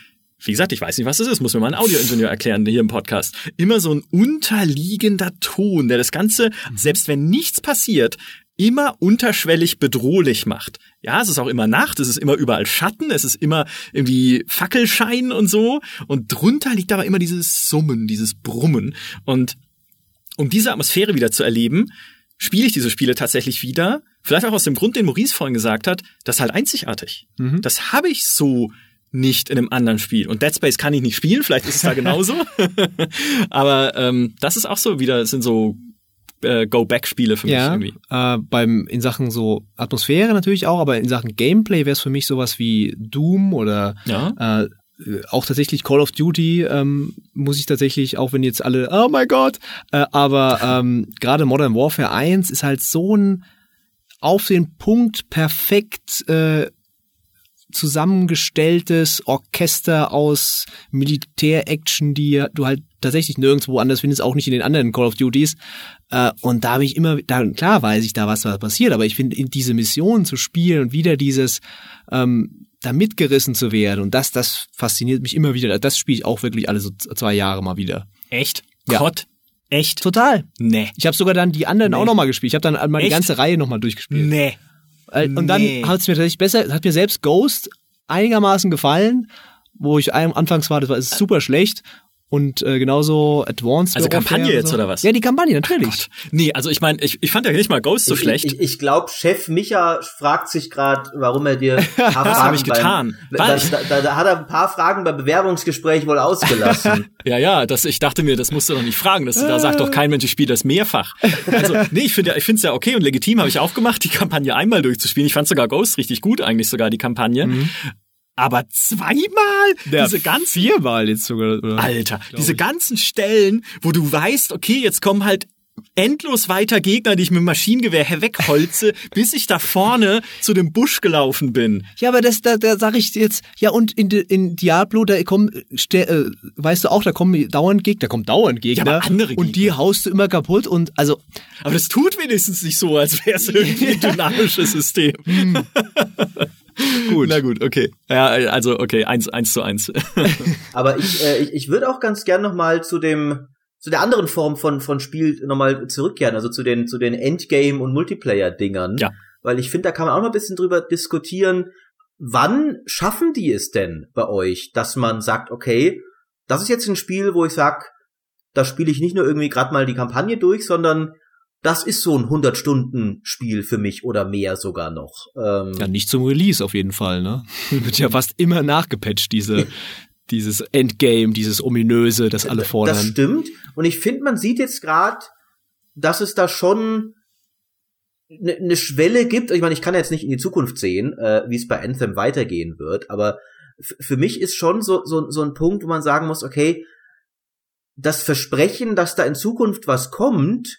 wie gesagt, ich weiß nicht, was das ist, muss mir mal ein Audioingenieur erklären hier im Podcast. Immer so ein unterliegender Ton, der das Ganze, selbst wenn nichts passiert, immer unterschwellig bedrohlich macht. Ja, es ist auch immer Nacht, es ist immer überall Schatten, es ist immer irgendwie Fackelschein und so. Und drunter liegt aber immer dieses Summen, dieses Brummen. Und um diese Atmosphäre wieder zu erleben, spiele ich diese Spiele tatsächlich wieder. Vielleicht auch aus dem Grund, den Maurice vorhin gesagt hat, das ist halt einzigartig. Das habe ich so nicht in einem anderen Spiel. Und Dead Space kann ich nicht spielen, vielleicht ist es da genauso. Aber ähm, das ist auch so wieder, sind so äh, Go-Back-Spiele für mich Ja, irgendwie. äh, beim in Sachen so Atmosphäre natürlich auch, aber in Sachen Gameplay wäre es für mich sowas wie Doom oder Ja. äh, auch tatsächlich Call of Duty ähm, muss ich tatsächlich, auch wenn jetzt alle, oh mein Gott, äh, aber ähm, gerade Modern Warfare 1 ist halt so ein auf den Punkt perfekt äh, zusammengestelltes Orchester aus Militär-Action, die du halt tatsächlich nirgendwo anders findest, auch nicht in den anderen Call of Duties. Äh, und da habe ich immer, da, klar weiß ich da, was da passiert, aber ich finde, in diese Mission zu spielen und wieder dieses ähm, da mitgerissen zu werden und das, das fasziniert mich immer wieder. Das spiele ich auch wirklich alle so zwei Jahre mal wieder. Echt? Ja. Gott? Echt? Total. Nee. Ich habe sogar dann die anderen auch nochmal gespielt. Ich habe dann mal die ganze Reihe nochmal durchgespielt. Nee. Und dann Nee. hat es mir tatsächlich besser, hat mir selbst Ghost einigermaßen gefallen, wo ich anfangs war, das war ist super schlecht. Und äh, genauso Advanced Also Kampagne jetzt, so. oder was? Ja, die Kampagne, natürlich. Nee, also ich meine, ich, ich fand ja nicht mal Ghost so ich, schlecht. Ich, ich glaube, Chef Micha fragt sich gerade, warum er dir ein paar Fragen hab ich getan, Beim, das, da, da, da hat er ein paar Fragen beim Bewerbungsgespräch wohl ausgelassen. Ja, ja, das, ich dachte mir, das musst du doch nicht fragen. Das, da sagt doch kein Mensch, ich spiele das mehrfach. Also, nee, ich finde ja, ich finde es ja okay und legitim, habe ich auch gemacht, die Kampagne einmal durchzuspielen. Ich fand sogar Ghost richtig gut, eigentlich sogar die Kampagne. Aber zweimal diese ganzen viermal jetzt sogar. Oder? Alter, diese ganzen Stellen, wo du weißt, okay, jetzt kommen halt endlos weiter Gegner, die ich mit dem Maschinengewehr wegholze, bis ich da vorne zu dem Busch gelaufen bin. Ja, aber das, da, da sag ich jetzt, ja, und in, in Diablo, da kommen, ste- äh, weißt du auch, da kommen dauernd Gegner, da kommen dauernd Gegner. Ja, aber andere Und die Gegner. haust du immer kaputt und, also, Aber das tut wenigstens nicht so, als wäre es irgendwie ein dynamisches System. gut. Na gut, okay. Ja, also okay, eins, eins zu eins. Aber ich, äh, ich, ich würde auch ganz gern noch mal zu dem zu der anderen Form von von Spiel noch mal zurückkehren, also zu den zu den Endgame und Multiplayer Dingern, Ja. weil ich finde, da kann man auch noch ein bisschen drüber diskutieren, wann schaffen die es denn bei euch, dass man sagt, okay, das ist jetzt ein Spiel, wo ich sag, da spiele ich nicht nur irgendwie gerade mal die Kampagne durch, sondern das ist so ein 100-Stunden-Spiel für mich oder mehr sogar noch. Ähm, ja, nicht zum Release auf jeden Fall, ne? Wird ja fast immer nachgepatcht, diese, dieses Endgame, dieses ominöse, das alle Das fordern. stimmt. Und ich finde, man sieht jetzt gerade, dass es da schon eine ne Schwelle gibt. Ich meine, ich kann jetzt nicht in die Zukunft sehen, äh, wie es bei Anthem weitergehen wird, aber für mich ist schon so, so, so ein Punkt, wo man sagen muss, okay, das Versprechen, dass da in Zukunft was kommt,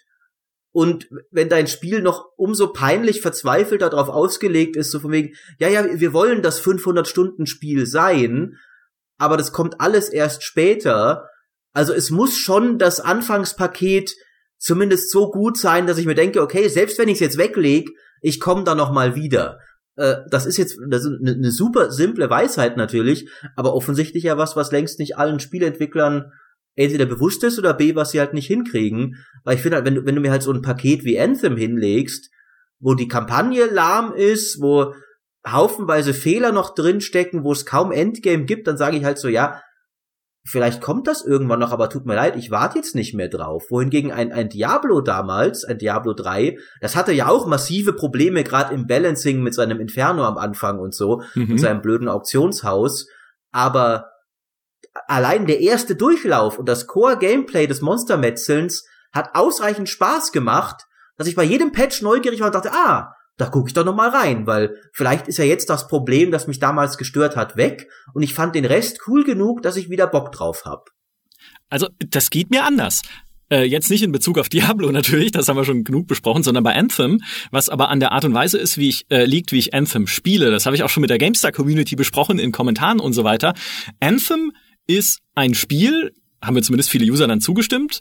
und wenn dein Spiel noch umso peinlich verzweifelt darauf ausgelegt ist, so von wegen, ja, ja, wir wollen das 500-Stunden-Spiel sein, aber das kommt alles erst später. Also es muss schon das Anfangspaket zumindest so gut sein, dass ich mir denke, okay, selbst wenn ich es jetzt weglege, ich komme da noch mal wieder. Äh, das ist jetzt eine, eine super simple Weisheit natürlich, aber offensichtlich ja was, was längst nicht allen Spieleentwicklern entweder bewusst ist oder B, was sie halt nicht hinkriegen. Weil ich finde halt, wenn du, wenn du mir halt so ein Paket wie Anthem hinlegst, wo die Kampagne lahm ist, wo haufenweise Fehler noch drinstecken, wo es kaum Endgame gibt, dann sage ich halt so, ja, vielleicht kommt das irgendwann noch, aber tut mir leid, ich warte jetzt nicht mehr drauf. Wohingegen ein, ein Diablo damals, ein Diablo 3, das hatte ja auch massive Probleme, gerade im Balancing mit seinem Inferno am Anfang und so, Mhm. und seinem blöden Auktionshaus. Aber allein der erste Durchlauf und das Core-Gameplay des Monstermetzelns hat ausreichend Spaß gemacht, dass ich bei jedem Patch neugierig war und dachte, ah, da gucke ich doch noch mal rein, weil vielleicht ist ja jetzt das Problem, das mich damals gestört hat, weg und ich fand den Rest cool genug, dass ich wieder Bock drauf hab. Also, das geht mir anders. Äh, jetzt nicht in Bezug auf Diablo natürlich, das haben wir schon genug besprochen, sondern bei Anthem, was aber an der Art und Weise ist, wie ich äh, liegt, wie ich Anthem spiele. Das habe ich auch schon mit der GameStar Community besprochen in Kommentaren und so weiter. Anthem ist ein Spiel, haben wir zumindest viele User dann zugestimmt,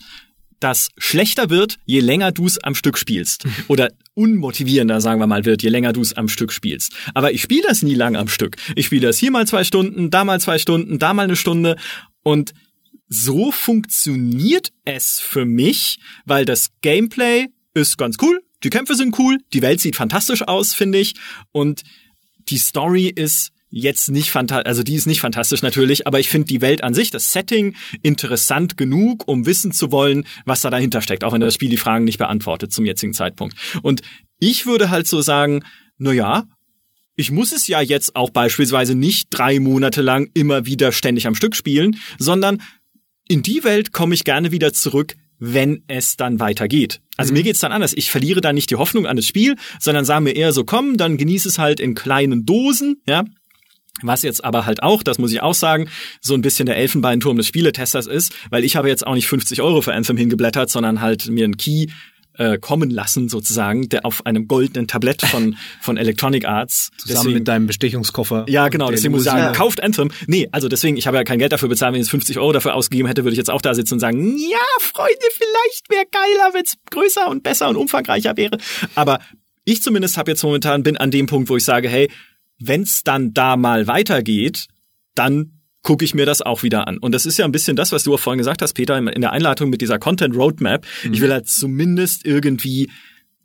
das schlechter wird, je länger du es am Stück spielst. Oder unmotivierender, sagen wir mal, wird, je länger du es am Stück spielst. Aber ich spiele das nie lang am Stück. Ich spiele das hier mal zwei Stunden, da mal zwei Stunden, da mal eine Stunde. Und so funktioniert es für mich, weil das Gameplay ist ganz cool, die Kämpfe sind cool, die Welt sieht fantastisch aus, finde ich. Und die Story ist jetzt nicht fantastisch, also die ist nicht fantastisch natürlich, aber ich finde die Welt an sich, das Setting interessant genug, um wissen zu wollen, was da dahinter steckt, auch wenn das Spiel die Fragen nicht beantwortet zum jetzigen Zeitpunkt. Und ich würde halt so sagen, na ja, ich muss es ja jetzt auch beispielsweise nicht drei Monate lang immer wieder ständig am Stück spielen, sondern in die Welt komme ich gerne wieder zurück, wenn es dann weitergeht. Also mir geht's dann anders. Ich verliere da nicht die Hoffnung an das Spiel, sondern sage mir eher so, komm, dann genieß es halt in kleinen Dosen, ja. Was jetzt aber halt auch, das muss ich auch sagen, so ein bisschen der Elfenbeinturm des Spieletesters ist, weil ich habe jetzt auch nicht 50 Euro für Anthem hingeblättert, sondern halt mir einen Key äh, kommen lassen sozusagen, der auf einem goldenen Tablett von von Electronic Arts Zusammen deswegen, mit deinem Bestechungskoffer. ja, genau, deswegen muss ich sagen, kauft Anthem. Nee, also deswegen, ich habe ja kein Geld dafür bezahlt, wenn ich jetzt 50 Euro dafür ausgegeben hätte, würde ich jetzt auch da sitzen und sagen, ja, Freunde, vielleicht wäre geiler, wenn es größer und besser und umfangreicher wäre. Aber ich zumindest habe jetzt momentan, bin an dem Punkt, wo ich sage, hey, wenn's dann da mal weitergeht, dann gucke ich mir das auch wieder an. Und das ist ja ein bisschen das, was du auch vorhin gesagt hast, Peter, in der Einleitung mit dieser Content Roadmap. Ich will halt zumindest irgendwie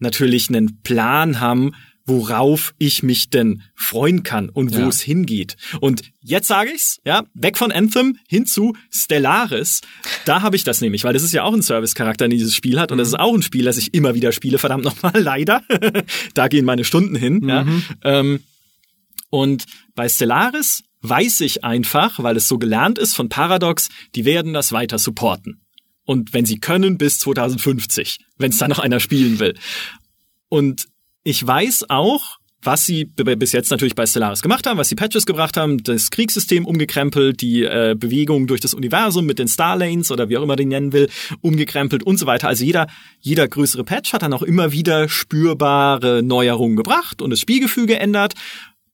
natürlich einen Plan haben, worauf ich mich denn freuen kann und wo Ja. es hingeht. Und jetzt sage ich's, ja, weg von Anthem hin zu Stellaris. Da habe ich das nämlich, weil das ist ja auch ein Service-Charakter, den dieses Spiel hat. Und das ist auch ein Spiel, das ich immer wieder spiele, verdammt nochmal, leider. da gehen meine Stunden hin. Ja. Ähm, und bei Stellaris weiß ich einfach, weil es so gelernt ist von Paradox, die werden das weiter supporten. Und wenn sie können, bis 2050, wenn es da noch einer spielen will. Und ich weiß auch, was sie bis jetzt natürlich bei Stellaris gemacht haben, was sie Patches gebracht haben, das Kriegssystem umgekrempelt, die äh, Bewegung durch das Universum mit den Starlanes oder wie auch immer den nennen will, umgekrempelt und so weiter. Also jeder, jeder größere Patch hat dann auch immer wieder spürbare Neuerungen gebracht und das Spielgefühl geändert.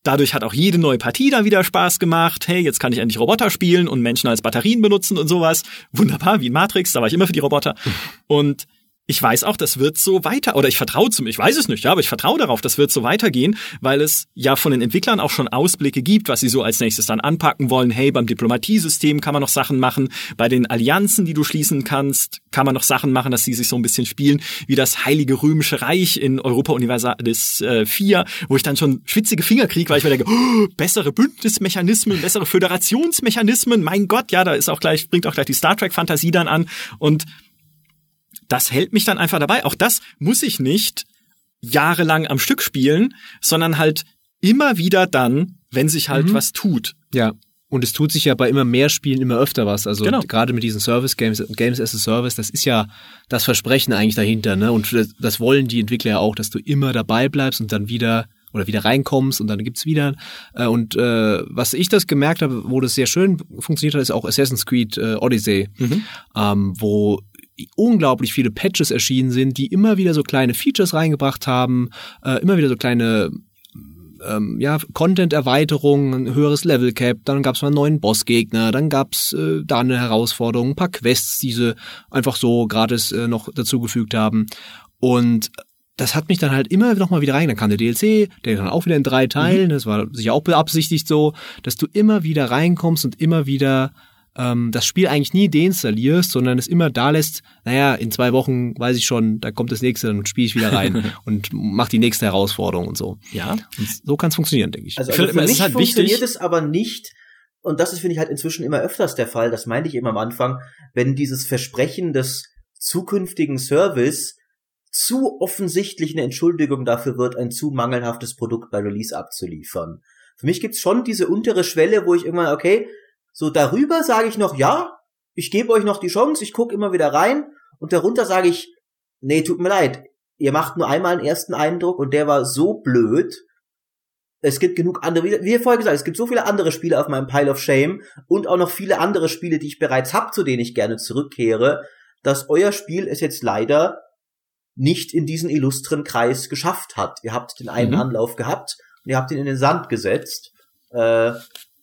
Dadurch hat auch jede neue Partie dann wieder Spaß gemacht. Hey, jetzt kann ich endlich Roboter spielen und Menschen als Batterien benutzen und sowas. Wunderbar, wie in Matrix, da war ich immer für die Roboter. Und ich weiß auch, das wird so weiter, oder ich vertraue zum, ich weiß es nicht, ja, aber ich vertraue darauf, das wird so weitergehen, weil es ja von den Entwicklern auch schon Ausblicke gibt, was sie so als nächstes dann anpacken wollen. Hey, beim Diplomatiesystem kann man noch Sachen machen, bei den Allianzen, die du schließen kannst, kann man noch Sachen machen, dass die sich so ein bisschen spielen, wie das Heilige Römische Reich in Europa Universalis äh, 4, wo ich dann schon schwitzige Finger kriege, weil ich mir denke, oh, bessere Bündnismechanismen, bessere Föderationsmechanismen, mein Gott, ja, da ist auch gleich, bringt auch gleich die Star Trek Fantasie dann an. Und das hält mich dann einfach dabei. Auch das muss ich nicht jahrelang am Stück spielen, sondern halt immer wieder dann, wenn sich halt was tut. Ja. Und es tut sich ja bei immer mehr Spielen immer öfter was. Also Genau. gerade mit diesen Service Games, Games as a Service, das ist ja das Versprechen eigentlich dahinter, ne? Und das, wollen die Entwickler ja auch, dass du immer dabei bleibst und dann wieder oder wieder reinkommst und dann gibt's wieder. Äh, und äh, was ich das gemerkt habe, wo das sehr schön funktioniert hat, ist auch Assassin's Creed äh, Odyssey, ähm, wo unglaublich viele Patches erschienen sind, die immer wieder so kleine Features reingebracht haben, äh, immer wieder so kleine ähm, ja, Content-Erweiterung, ein höheres Level-Cap, dann gab's mal einen neuen Bossgegner, dann gab's äh, da eine Herausforderung, ein paar Quests, die sie einfach so gratis äh, noch dazugefügt haben. Und das hat mich dann halt immer noch mal wieder rein. Dann kam der DLC, der dann auch wieder in drei Teilen, das war sicher auch beabsichtigt so, dass du immer wieder reinkommst und immer wieder ähm, das Spiel eigentlich nie deinstallierst, sondern es immer da lässt, naja, in zwei Wochen weiß ich schon, da kommt das nächste, dann spiele ich wieder rein und mach die nächste Herausforderung und so. Ja. Und so kann es funktionieren, denke ich. Also, also für es mich ist halt funktioniert wichtig- es aber nicht, und das ist, finde ich, halt inzwischen immer öfters der Fall, das meinte ich eben am Anfang, wenn dieses Versprechen des zukünftigen Service zu offensichtlich eine Entschuldigung dafür wird, ein zu mangelhaftes Produkt bei Release abzuliefern. Für mich gibt's schon diese untere Schwelle, wo ich irgendwann, okay, so darüber sage ich noch, ja, ich gebe euch noch die Chance, ich gucke immer wieder rein, und darunter sage ich, nee, tut mir leid, ihr macht nur einmal einen ersten Eindruck und der war so blöd, es gibt genug andere, wie vorher gesagt, es gibt so viele andere Spiele auf meinem Pile of Shame und auch noch viele andere Spiele, die ich bereits hab, zu denen ich gerne zurückkehre, dass euer Spiel es jetzt leider nicht in diesen illustren Kreis geschafft hat. Ihr habt den einen Mhm. Anlauf gehabt und ihr habt ihn in den Sand gesetzt. Äh,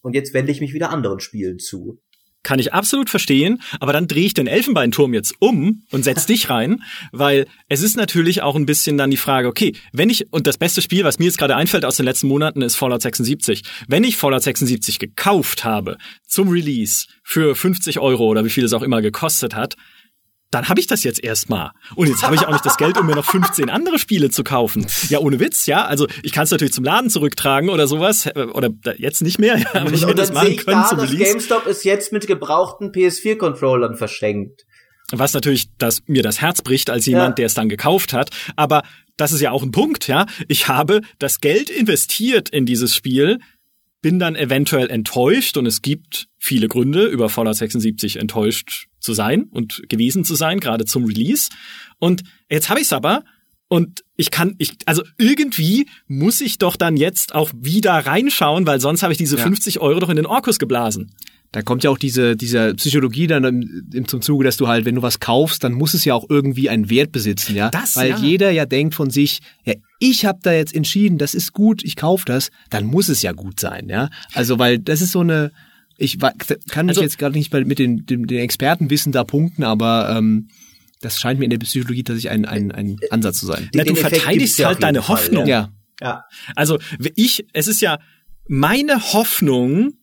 und jetzt wende ich mich wieder anderen Spielen zu. Kann ich absolut verstehen, aber dann drehe ich den Elfenbeinturm jetzt um und setz dich rein, weil es ist natürlich auch ein bisschen dann die Frage, okay, wenn ich, und das beste Spiel, was mir jetzt gerade einfällt aus den letzten Monaten, ist Fallout 76. Wenn ich Fallout 76 gekauft habe zum Release für 50 Euro oder wie viel es auch immer gekostet hat, dann habe ich das jetzt erstmal. Und jetzt habe ich auch nicht das Geld, um mir noch 15 andere Spiele zu kaufen. Ja, ohne Witz, ja. Also ich kann es natürlich zum Laden zurücktragen oder sowas. äh, Oder jetzt nicht mehr, ja. Aber ich hätte das machen können da, zum Release. GameStop es jetzt mit gebrauchten PS4-Controllern verschenkt. was natürlich das, mir das Herz bricht als jemand, Ja. der es dann gekauft hat. Aber das ist ja auch ein Punkt, ja. Ich habe das Geld investiert in dieses Spiel. Bin dann eventuell enttäuscht und es gibt viele Gründe, über Fallout 76 enttäuscht zu sein und gewesen zu sein, gerade zum Release. Und jetzt habe ich es aber und ich kann, ich, also irgendwie muss ich doch dann jetzt auch wieder reinschauen, weil sonst habe ich diese Ja. 50 Euro doch in den Orkus geblasen. Da kommt ja auch diese, diese Psychologie dann im, im, zum Zuge, dass du halt, wenn du was kaufst, dann muss es ja auch irgendwie einen Wert besitzen, ja. Das, Weil ja. jeder ja denkt von sich, ja, ich habe da jetzt entschieden, das ist gut, ich kaufe das, dann muss es ja gut sein, ja. Also weil das ist so eine, ich kann mich Also- jetzt gerade nicht mit den, den, den Expertenwissen da punkten, aber ähm, das scheint mir in der Psychologie tatsächlich ein, ein, ein Ansatz zu sein. Na, du verteidigst halt deine Fall, Hoffnung. Ja. Ja. Also ich, es ist ja meine Hoffnung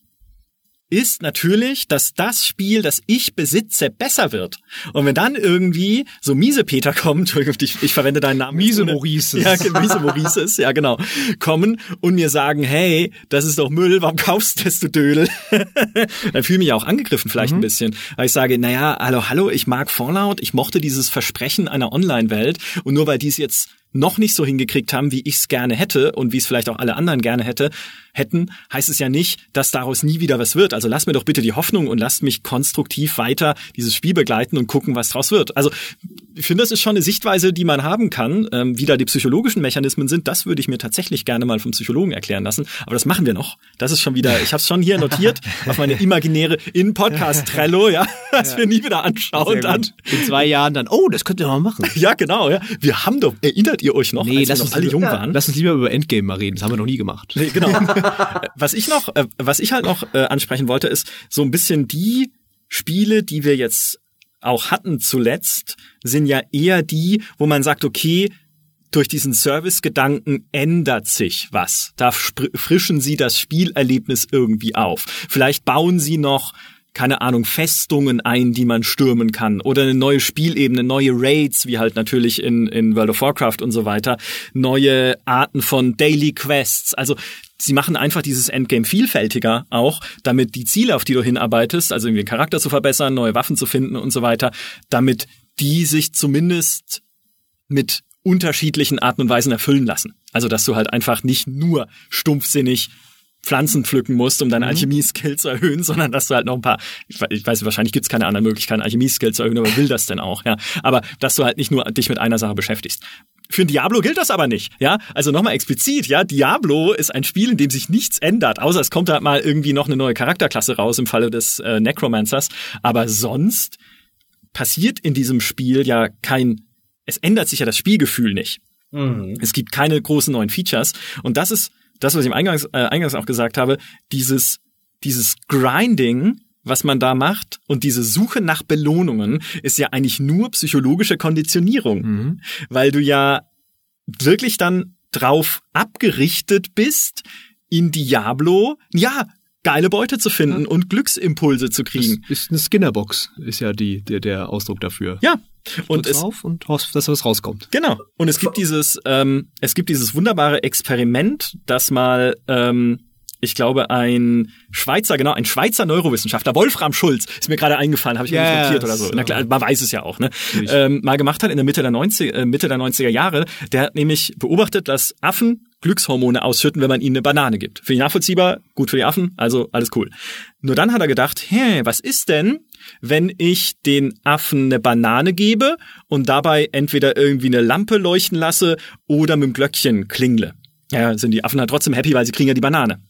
ist natürlich, dass das Spiel, das ich besitze, besser wird. Und wenn dann irgendwie so miese Peter kommt, ich, ich verwende deinen Namen. Miese Maurices. Ja, miese Maurices, ja genau. Kommen und mir sagen, hey, das ist doch Müll, warum kaufst du das, du Dödel? dann fühle ich mich auch angegriffen vielleicht ein bisschen. Weil ich sage, naja, hallo, hallo, ich mag Fallout, ich mochte dieses Versprechen einer Online-Welt und nur weil die es jetzt noch nicht so hingekriegt haben, wie ich es gerne hätte und wie es vielleicht auch alle anderen gerne hätte, hätten, heißt es ja nicht, dass daraus nie wieder was wird. Also lasst mir doch bitte die Hoffnung und lasst mich konstruktiv weiter dieses Spiel begleiten und gucken, was draus wird. Also ich finde, das ist schon eine Sichtweise, die man haben kann. Ähm, wie da die psychologischen Mechanismen sind, das würde ich mir tatsächlich gerne mal vom Psychologen erklären lassen. Aber das machen wir noch. Das ist schon wieder, ich habe es schon hier notiert auf meine imaginäre In-Podcast-Trello, ja, das wir nie wieder anschauen dann. In zwei Jahren dann, oh, das könnt ihr mal machen. Ja, genau, ja. Wir haben doch, erinnert ihr euch noch, Nee, als wir noch uns, alle jung waren? lass uns lieber über Endgame mal reden. Das haben wir noch nie gemacht. Nee, genau. Was ich noch, äh, was ich halt noch äh, ansprechen wollte, ist so ein bisschen die Spiele, die wir jetzt auch hatten zuletzt, sind ja eher die, wo man sagt, okay, durch diesen Service-Gedanken ändert sich was. Da frischen sie das Spielerlebnis irgendwie auf. Vielleicht bauen sie noch keine Ahnung, Festungen ein, die man stürmen kann oder eine neue Spielebene, neue Raids, wie halt natürlich in, in World of Warcraft und so weiter, neue Arten von Daily Quests. Also sie machen einfach dieses Endgame vielfältiger auch, damit die Ziele, auf die du hinarbeitest, also irgendwie den Charakter zu verbessern, neue Waffen zu finden und so weiter, damit die sich zumindest mit unterschiedlichen Arten und Weisen erfüllen lassen. Also dass du halt einfach nicht nur stumpfsinnig Pflanzen pflücken musst, um deine Alchemie-Skill zu erhöhen, sondern dass du halt noch ein paar, ich we- ich weiß, wahrscheinlich gibt's keine anderen Möglichkeiten, Alchemie-Skill zu erhöhen, aber will das denn auch, ja. Aber dass du halt nicht nur dich mit einer Sache beschäftigst. Für ein Diablo gilt das aber nicht, ja. Also nochmal explizit, ja. Diablo ist ein Spiel, in dem sich nichts ändert, außer es kommt halt mal irgendwie noch eine neue Charakterklasse raus im Falle des äh, Necromancers. Aber sonst passiert in diesem Spiel ja kein, es ändert sich ja das Spielgefühl nicht. Es gibt keine großen neuen Features. Und das ist das, was ich im Eingangs, äh, Eingangs auch gesagt habe, dieses, dieses Grinding, was man da macht und diese Suche nach Belohnungen ist ja eigentlich nur psychologische Konditionierung, weil du ja wirklich dann drauf abgerichtet bist, in Diablo, ja, geile Beute zu finden und Glücksimpulse zu kriegen. Das ist eine Skinnerbox, ist ja die, der, der Ausdruck dafür. Ja. Und es, drauf und hoffst, dass was rauskommt. Genau. Und es gibt dieses, ähm, es gibt dieses wunderbare Experiment, das mal, ähm, ich glaube, ein Schweizer, genau, ein Schweizer Neurowissenschaftler, Wolfram Schulz, ist mir gerade eingefallen, habe ich mir Ja, nicht notiert ja, oder so. Na klar, man weiß es ja auch, ne? Ähm, mal gemacht hat in der Mitte der 90, äh, Mitte der 90er Jahre. Der hat nämlich beobachtet, dass Affen Glückshormone ausschütten, wenn man ihnen eine Banane gibt. Finde ich nachvollziehbar, gut für die Affen, also alles cool. Nur dann hat er gedacht, hä, was ist denn, wenn ich den Affen eine Banane gebe und dabei entweder irgendwie eine Lampe leuchten lasse oder mit dem Glöckchen klingle. Ja, sind die Affen halt trotzdem happy, weil sie kriegen ja die Banane.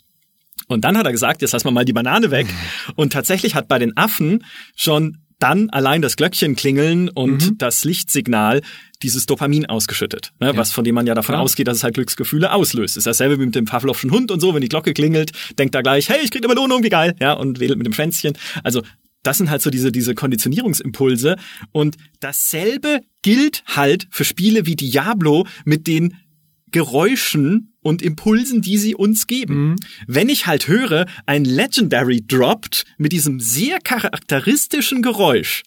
Und dann hat er gesagt, jetzt lassen wir mal die Banane weg. Und tatsächlich hat bei den Affen schon dann allein das Glöckchen klingeln und das Lichtsignal dieses Dopamin ausgeschüttet, ne, was von dem man ja davon Klar. ausgeht, dass es halt Glücksgefühle auslöst. Ist dasselbe wie mit dem Pavlovschen Hund und so, wenn die Glocke klingelt, denkt er gleich, hey, ich krieg eine Belohnung, wie geil, ja, und wedelt mit dem Schwänzchen. Also das sind halt so diese, diese Konditionierungsimpulse. Und dasselbe gilt halt für Spiele wie Diablo mit den Geräuschen und Impulsen, die sie uns geben. Wenn ich halt höre, ein Legendary droppt mit diesem sehr charakteristischen Geräusch,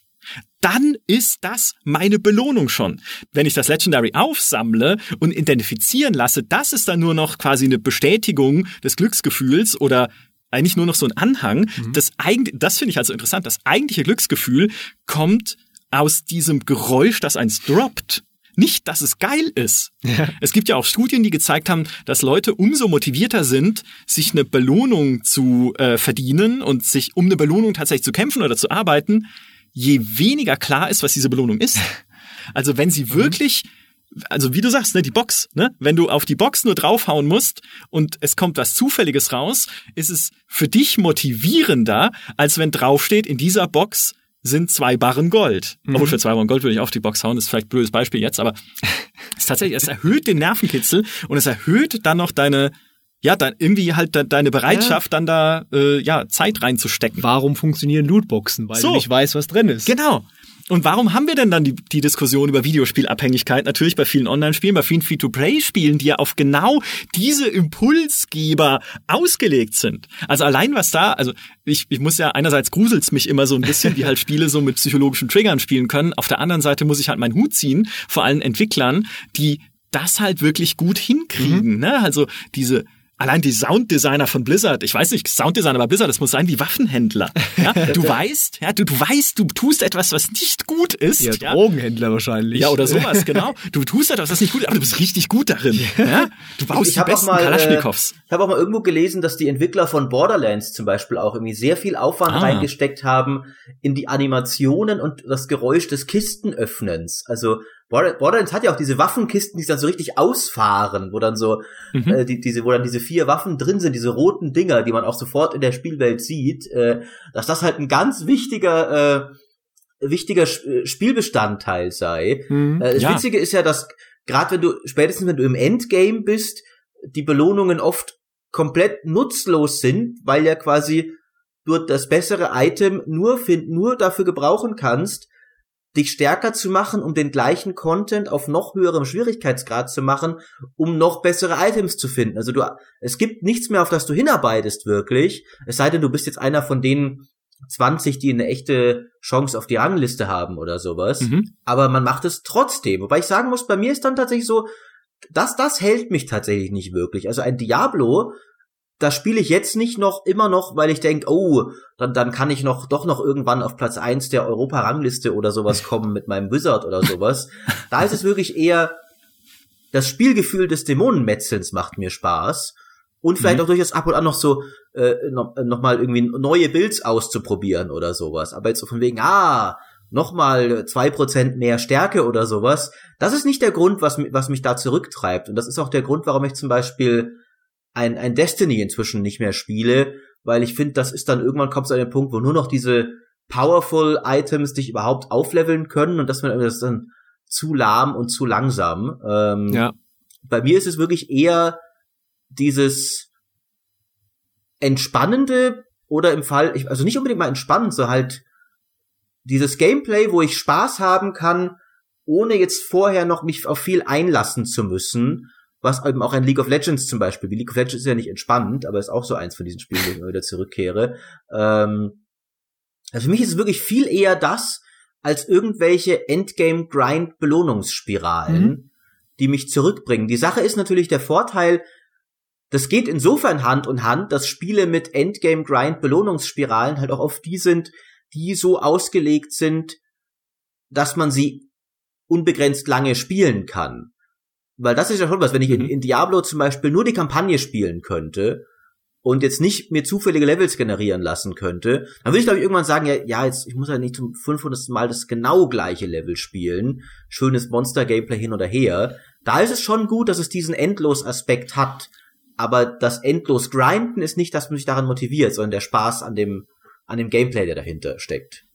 dann ist das meine Belohnung schon. Wenn ich das Legendary aufsammle und identifizieren lasse, das ist dann nur noch quasi eine Bestätigung des Glücksgefühls oder eigentlich nur noch so ein Anhang. Das, eigentlich, das finde ich also interessant. Das eigentliche Glücksgefühl kommt aus diesem Geräusch, das eins droppt. Nicht, dass es geil ist. Ja. Es gibt ja auch Studien, die gezeigt haben, dass Leute umso motivierter sind, sich eine Belohnung zu äh, verdienen und sich um eine Belohnung tatsächlich zu kämpfen oder zu arbeiten, je weniger klar ist, was diese Belohnung ist. Also wenn sie mhm. wirklich also wie du sagst, ne, die Box, ne? Wenn du auf die Box nur draufhauen musst und es kommt was Zufälliges raus, ist es für dich motivierender, als wenn draufsteht, in dieser Box sind zwei Barren Gold. Mhm. Obwohl für zwei Barren Gold würde ich auf die Box hauen, das ist vielleicht ein blödes Beispiel jetzt, aber es tatsächlich, es erhöht den Nervenkitzel und es erhöht dann noch deine ja, dann irgendwie halt deine Bereitschaft, ja. dann da äh, ja Zeit reinzustecken. Warum funktionieren Lootboxen? Weil so. du nicht weißt, was drin ist. Genau. Und warum haben wir denn dann die, die Diskussion über Videospielabhängigkeit? Natürlich bei vielen Online-Spielen, bei vielen Free-to-Play-Spielen, die ja auf genau diese Impulsgeber ausgelegt sind. Also allein was da, also ich, ich muss ja einerseits gruselt's mich immer so ein bisschen, wie halt Spiele so mit psychologischen Triggern spielen können. Auf der anderen Seite muss ich halt meinen Hut ziehen vor allen Entwicklern, die das halt wirklich gut hinkriegen. Mhm. Ne? Also diese Allein die Sounddesigner von Blizzard, ich weiß nicht, Sounddesigner bei Blizzard, das muss sein wie Waffenhändler. Ja? Du weißt, ja, du, du weißt, du tust etwas, was nicht gut ist. Ja, ja. Drogenhändler wahrscheinlich. Ja, oder sowas, genau. Du tust etwas, was nicht gut ist, aber du bist richtig gut darin. Ja? Du baust ich die besten mal, Kalaschnikows. Äh, ich habe auch mal irgendwo gelesen, dass die Entwickler von Borderlands zum Beispiel auch irgendwie sehr viel Aufwand ah. reingesteckt haben in die Animationen und das Geräusch des Kistenöffnens. Also Borderlands hat ja auch diese Waffenkisten, die dann so richtig ausfahren, wo dann so mhm. äh, die, diese, wo dann diese vier Waffen drin sind, diese roten Dinger, die man auch sofort in der Spielwelt sieht, äh, dass das halt ein ganz wichtiger äh, wichtiger äh, Spielbestandteil sei. Mhm. Äh, das ja. Witzige ist ja, dass gerade wenn du spätestens wenn du im Endgame bist, die Belohnungen oft komplett nutzlos sind, weil ja quasi du das bessere Item nur find, nur dafür gebrauchen kannst, dich stärker zu machen, um den gleichen Content auf noch höherem Schwierigkeitsgrad zu machen, um noch bessere Items zu finden. Also du, es gibt nichts mehr, auf das du hinarbeitest wirklich. Es sei denn, du bist jetzt einer von denen 20, die eine echte Chance auf die Rangliste haben oder sowas. Mhm. Aber man macht es trotzdem. Wobei ich sagen muss, bei mir ist dann tatsächlich so, das, das hält mich tatsächlich nicht wirklich. Also ein Diablo das spiele ich jetzt nicht noch immer noch, weil ich denke, oh, dann, dann kann ich noch doch noch irgendwann auf Platz eins der Europa-Rangliste oder sowas kommen mit meinem Wizard oder sowas. da ist es wirklich eher das Spielgefühl des Dämonenmetzelns macht mir Spaß. Und vielleicht mhm. auch durchaus ab und an noch so äh, noch, noch mal irgendwie neue Builds auszuprobieren oder sowas. Aber jetzt so von wegen, ah, noch mal zwei Prozent mehr Stärke oder sowas. Das ist nicht der Grund, was, was mich da zurücktreibt. Und das ist auch der Grund, warum ich zum Beispiel ein, ein Destiny inzwischen nicht mehr spiele, weil ich finde, das ist dann irgendwann kommt es an den Punkt, wo nur noch diese powerful Items dich überhaupt aufleveln können und dass man das dann zu lahm und zu langsam. Ähm, ja. Bei mir ist es wirklich eher dieses entspannende oder im Fall, also nicht unbedingt mal entspannend, so halt dieses Gameplay, wo ich Spaß haben kann, ohne jetzt vorher noch mich auf viel einlassen zu müssen was eben auch ein League of Legends zum Beispiel, wie League of Legends ist ja nicht entspannend, aber ist auch so eins von diesen Spielen, wo ich immer wieder zurückkehre. Ähm, also für mich ist es wirklich viel eher das, als irgendwelche Endgame-Grind-Belohnungsspiralen, mhm. die mich zurückbringen. Die Sache ist natürlich der Vorteil, das geht insofern Hand und Hand, dass Spiele mit Endgame-Grind-Belohnungsspiralen halt auch oft die sind, die so ausgelegt sind, dass man sie unbegrenzt lange spielen kann. Weil das ist ja schon was, wenn ich in, mhm. in Diablo zum Beispiel nur die Kampagne spielen könnte und jetzt nicht mir zufällige Levels generieren lassen könnte, dann würde ich glaube ich irgendwann sagen, ja, ja, jetzt ich muss ja nicht zum 500. Mal das genau gleiche Level spielen, schönes Monster-Gameplay hin oder her. Da ist es schon gut, dass es diesen Endlos-Aspekt hat, aber das endlos Grinden ist nicht, dass man sich daran motiviert, sondern der Spaß an dem an dem Gameplay, der dahinter steckt.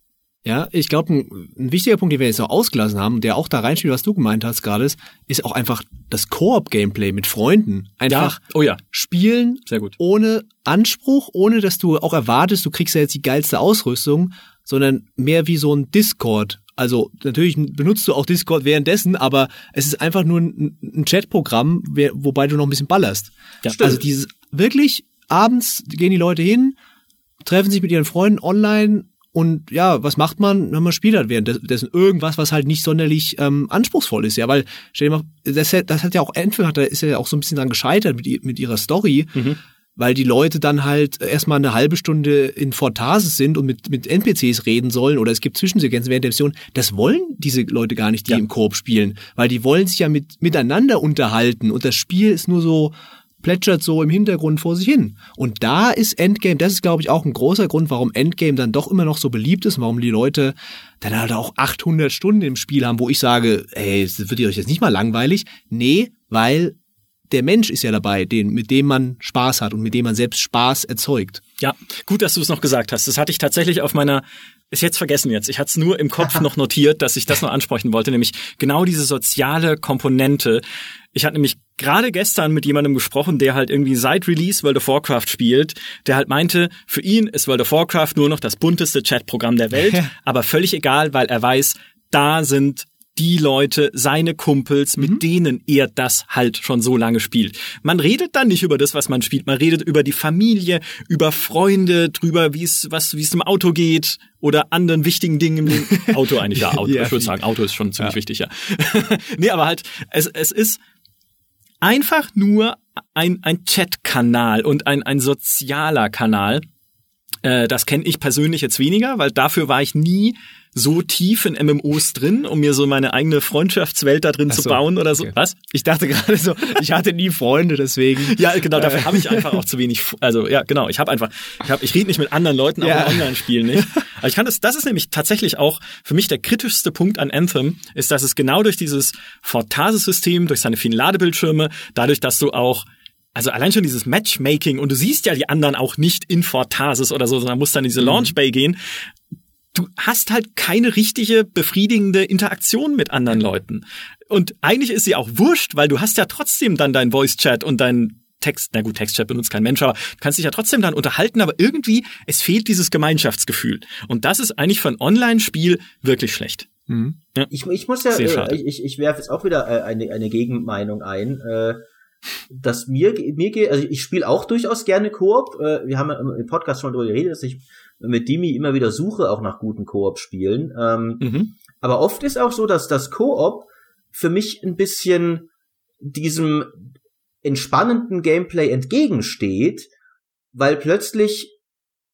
Ja, ich glaube, ein, ein, wichtiger Punkt, den wir jetzt noch ausgelassen haben, der auch da reinspielt, was du gemeint hast gerade, ist, ist auch einfach das Koop-Gameplay mit Freunden. Einfach ja. Oh ja. spielen, sehr gut, ohne Anspruch, ohne dass du auch erwartest, du kriegst ja jetzt die geilste Ausrüstung, sondern mehr wie so ein Discord. Also natürlich benutzt du auch Discord währenddessen, aber es ist einfach nur ein, ein Chatprogramm, wobei du noch ein bisschen ballerst. Ja, also dieses wirklich abends gehen die Leute hin, treffen sich mit ihren Freunden online und ja, was macht man, wenn man spielt halt währenddessen irgendwas, was halt nicht sonderlich ähm, anspruchsvoll ist, ja, weil stell dir mal, das, das hat ja auch Anthem hat, da ist ja auch so ein bisschen dann gescheitert mit, mit ihrer Story. Mhm. weil die Leute dann halt erstmal eine halbe Stunde in Fortasis sind und mit, mit NPCs reden sollen oder es gibt Zwischensequenzen während der Mission. Das wollen diese Leute gar nicht, die ja. im Koop spielen, weil die wollen sich ja mit, miteinander unterhalten und das Spiel ist nur so, plätschert so im Hintergrund vor sich hin. Und da ist Endgame, das ist glaube ich auch ein großer Grund, warum Endgame dann doch immer noch so beliebt ist, warum die Leute dann halt auch 800 Stunden im Spiel haben, wo ich sage, ey, wird ihr euch jetzt nicht mal langweilig? Nee, weil der Mensch ist ja dabei, den, mit dem man Spaß hat und mit dem man selbst Spaß erzeugt. Ja, gut, dass du es noch gesagt hast. Das hatte ich tatsächlich auf meiner ist jetzt vergessen jetzt. Ich hatte es nur im Kopf noch notiert, dass ich das noch ansprechen wollte, nämlich genau diese soziale Komponente. Ich hatte nämlich gerade gestern mit jemandem gesprochen, der halt irgendwie seit Release World of Warcraft spielt, der halt meinte, für ihn ist World of Warcraft nur noch das bunteste Chatprogramm der Welt, aber völlig egal, weil er weiß, da sind die Leute, seine Kumpels, mit mhm. denen er das halt schon so lange spielt. Man redet dann nicht über das, was man spielt. Man redet über die Familie, über Freunde, drüber, wie es, was, wie es im Auto geht oder anderen wichtigen Dingen im Leben. Auto eigentlich, ja, Auto. ja, ich würde sagen, Auto ist schon ziemlich ja. wichtig, ja. nee, aber halt, es, es ist einfach nur ein, ein Chat-Kanal und ein, ein sozialer Kanal. Äh, das kenne ich persönlich jetzt weniger, weil dafür war ich nie so tief in MMOs drin, um mir so meine eigene Freundschaftswelt da drin so, zu bauen oder so. Okay. Was? Ich dachte gerade so, ich hatte nie Freunde, deswegen. ja, genau, dafür habe ich einfach auch zu wenig. Also ja, genau, ich habe einfach, ich habe, ich rede nicht mit anderen Leuten, auch ja. im Online-Spielen nicht. Aber ich kann das, das ist nämlich tatsächlich auch für mich der kritischste Punkt an Anthem, ist, dass es genau durch dieses Fortase-System, durch seine vielen Ladebildschirme, dadurch, dass du auch also allein schon dieses Matchmaking und du siehst ja die anderen auch nicht in Fortasis oder so, sondern musst dann in diese mhm. Launch Bay gehen du hast halt keine richtige befriedigende Interaktion mit anderen Leuten. Und eigentlich ist sie auch wurscht, weil du hast ja trotzdem dann dein Voice-Chat und dein Text, na gut, Textchat benutzt kein Mensch, aber du kannst dich ja trotzdem dann unterhalten, aber irgendwie, es fehlt dieses Gemeinschaftsgefühl. Und das ist eigentlich für ein Online-Spiel wirklich schlecht. Mhm. Ja. Ich, ich muss ja, äh, ich, ich werfe jetzt auch wieder äh, eine, eine Gegenmeinung ein. Äh, dass mir mir geht, also ich spiele auch durchaus gerne Koop. Äh, wir haben im Podcast schon darüber geredet, dass ich mit Dimi immer wieder suche, auch nach guten Koop-Spielen. Ähm, mhm. Aber oft ist auch so, dass das Koop für mich ein bisschen diesem entspannenden Gameplay entgegensteht, weil plötzlich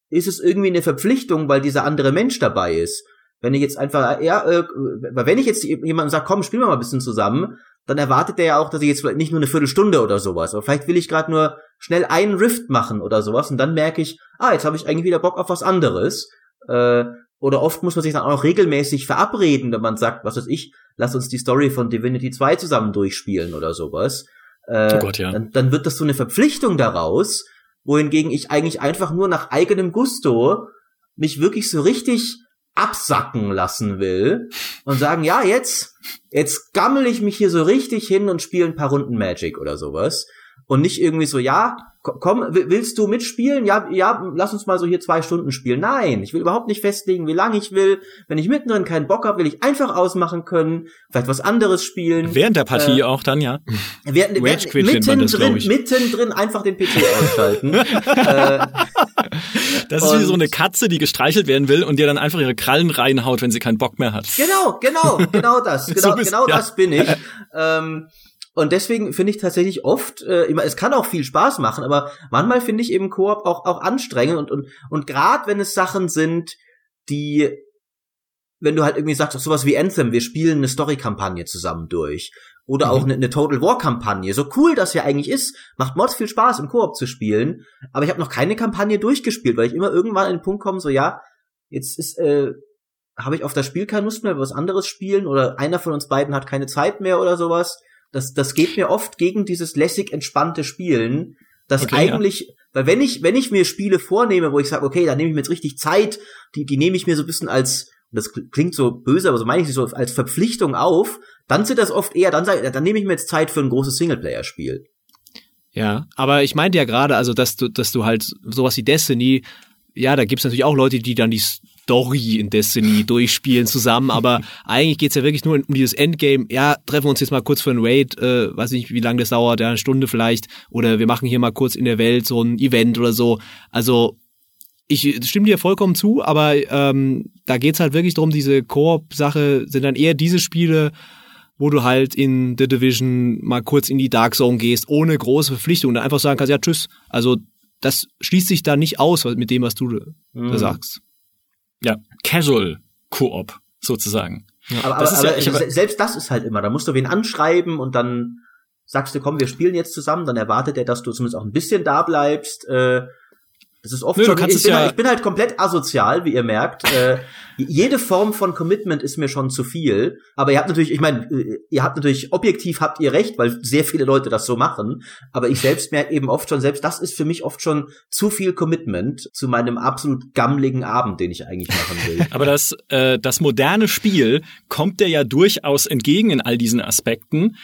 ist es irgendwie eine Verpflichtung, weil dieser andere Mensch dabei ist. Wenn ich jetzt einfach, ja, äh, wenn ich jetzt jemandem sage, komm, spielen wir mal ein bisschen zusammen, dann erwartet der ja auch, dass ich jetzt vielleicht nicht nur eine Viertelstunde oder sowas, aber vielleicht will ich gerade nur schnell einen Rift machen oder sowas und dann merke ich, ah, jetzt habe ich eigentlich wieder Bock auf was anderes. Äh, oder oft muss man sich dann auch regelmäßig verabreden, wenn man sagt, was weiß ich, lass uns die Story von Divinity 2 zusammen durchspielen oder sowas. Äh, oh Gott, ja. Dann, dann wird das so eine Verpflichtung daraus, wohingegen ich eigentlich einfach nur nach eigenem Gusto mich wirklich so richtig absacken lassen will und sagen, ja, jetzt, jetzt gammel ich mich hier so richtig hin und spiele ein paar Runden Magic oder sowas. Und nicht irgendwie so, ja, komm, willst du mitspielen? Ja, ja, lass uns mal so hier zwei Stunden spielen. Nein, ich will überhaupt nicht festlegen, wie lange ich will. Wenn ich mittendrin keinen Bock habe, will ich einfach ausmachen können, vielleicht was anderes spielen. Während der Partie äh, auch dann, ja. Während, während, mittendrin, das, mittendrin einfach den PC ausschalten. äh, das ist wie so eine Katze, die gestreichelt werden will und dir dann einfach ihre Krallen reinhaut, wenn sie keinen Bock mehr hat. Genau, genau, genau das. Genau, so bist, genau ja. das bin ich. Ähm, und deswegen finde ich tatsächlich oft, äh, immer, es kann auch viel Spaß machen, aber manchmal finde ich eben Koop auch, auch anstrengend und, und, und gerade wenn es Sachen sind, die, wenn du halt irgendwie sagst, sowas wie Anthem, wir spielen eine Story-Kampagne zusammen durch. Oder mhm. auch eine, eine Total War-Kampagne. So cool das ja eigentlich ist, macht Mods viel Spaß, im Koop zu spielen. Aber ich habe noch keine Kampagne durchgespielt, weil ich immer irgendwann an den Punkt komme, so ja, jetzt ist, äh, habe ich auf das Spiel keine Lust mehr, was anderes spielen oder einer von uns beiden hat keine Zeit mehr oder sowas. Das, das geht mir oft gegen dieses lässig entspannte Spielen, das okay, eigentlich, ja. weil wenn ich, wenn ich mir Spiele vornehme, wo ich sage, okay, da nehme ich mir jetzt richtig Zeit, die, die nehme ich mir so ein bisschen als, das klingt so böse, aber so meine ich sie so als Verpflichtung auf, dann sind das oft eher, dann sage dann nehme ich mir jetzt Zeit für ein großes Singleplayer-Spiel. Ja, aber ich meinte ja gerade, also dass du, dass du halt sowas wie Destiny, ja, da gibt's natürlich auch Leute, die dann die Story in Destiny durchspielen zusammen, aber eigentlich geht's ja wirklich nur um dieses Endgame. Ja, treffen wir uns jetzt mal kurz für ein Raid, äh, weiß nicht, wie lange das dauert, ja, eine Stunde vielleicht, oder wir machen hier mal kurz in der Welt so ein Event oder so. Also ich stimme dir vollkommen zu, aber ähm, da geht's halt wirklich darum, diese Koop-Sache sind dann eher diese Spiele, wo du halt in The Division mal kurz in die Dark Zone gehst, ohne große Verpflichtung und dann einfach sagen kannst, ja, tschüss. Also das schließt sich da nicht aus mit dem, was du Mhm. da sagst. Ja, Casual Koop sozusagen. Aber, Das aber, ja- aber selbst das ist halt immer, da musst du wen anschreiben und dann sagst du, komm, wir spielen jetzt zusammen, dann erwartet er, dass du zumindest auch ein bisschen da bleibst. Äh, das ist oft Nö, schon, ich, es bin ja- halt, ich bin halt komplett asozial, wie ihr merkt. Äh, jede Form von Commitment ist mir schon zu viel. Aber ihr habt natürlich, ich meine, äh, ihr habt natürlich, objektiv habt ihr recht, weil sehr viele Leute das so machen. Aber ich selbst merke eben oft schon, selbst das ist für mich oft schon zu viel Commitment zu meinem absolut gammligen Abend, den ich eigentlich machen will. Aber das, äh, das moderne Spiel kommt dir ja durchaus entgegen in all diesen Aspekten,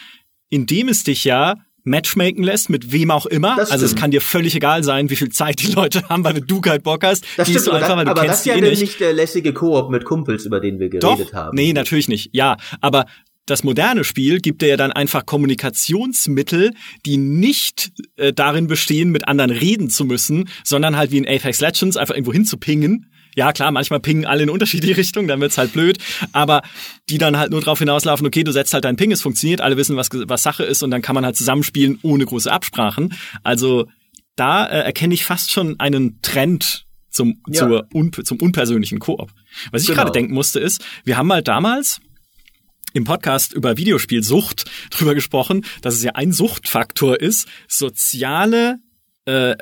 indem es dich ja matchmaken lässt, mit wem auch immer. Das Also es kann dir völlig egal sein, wie viel Zeit die Leute haben, weil du keinen Bock hast, Das stimmt, du aber, einfach, weil du aber das kennst ist die ja eh nicht. nicht der lässige Koop mit Kumpels, über den wir geredet Doch, haben. nee, natürlich nicht. Ja, aber das moderne Spiel gibt dir ja dann einfach Kommunikationsmittel, die nicht äh, darin bestehen, mit anderen reden zu müssen, sondern halt wie in Apex Legends einfach irgendwo hinzupingen. Ja, klar, manchmal pingen alle in unterschiedliche Richtungen, dann wird's halt blöd, aber die dann halt nur drauf hinauslaufen, okay, du setzt halt deinen Ping, es funktioniert, alle wissen, was, was Sache ist und dann kann man halt zusammenspielen ohne große Absprachen. Also da äh, erkenne ich fast schon einen Trend zum, Ja. zur un, zum unpersönlichen Koop. Was ich Genau. gerade denken musste ist, wir haben halt damals im Podcast über Videospielsucht drüber gesprochen, dass es ja ein Suchtfaktor ist, soziale äh,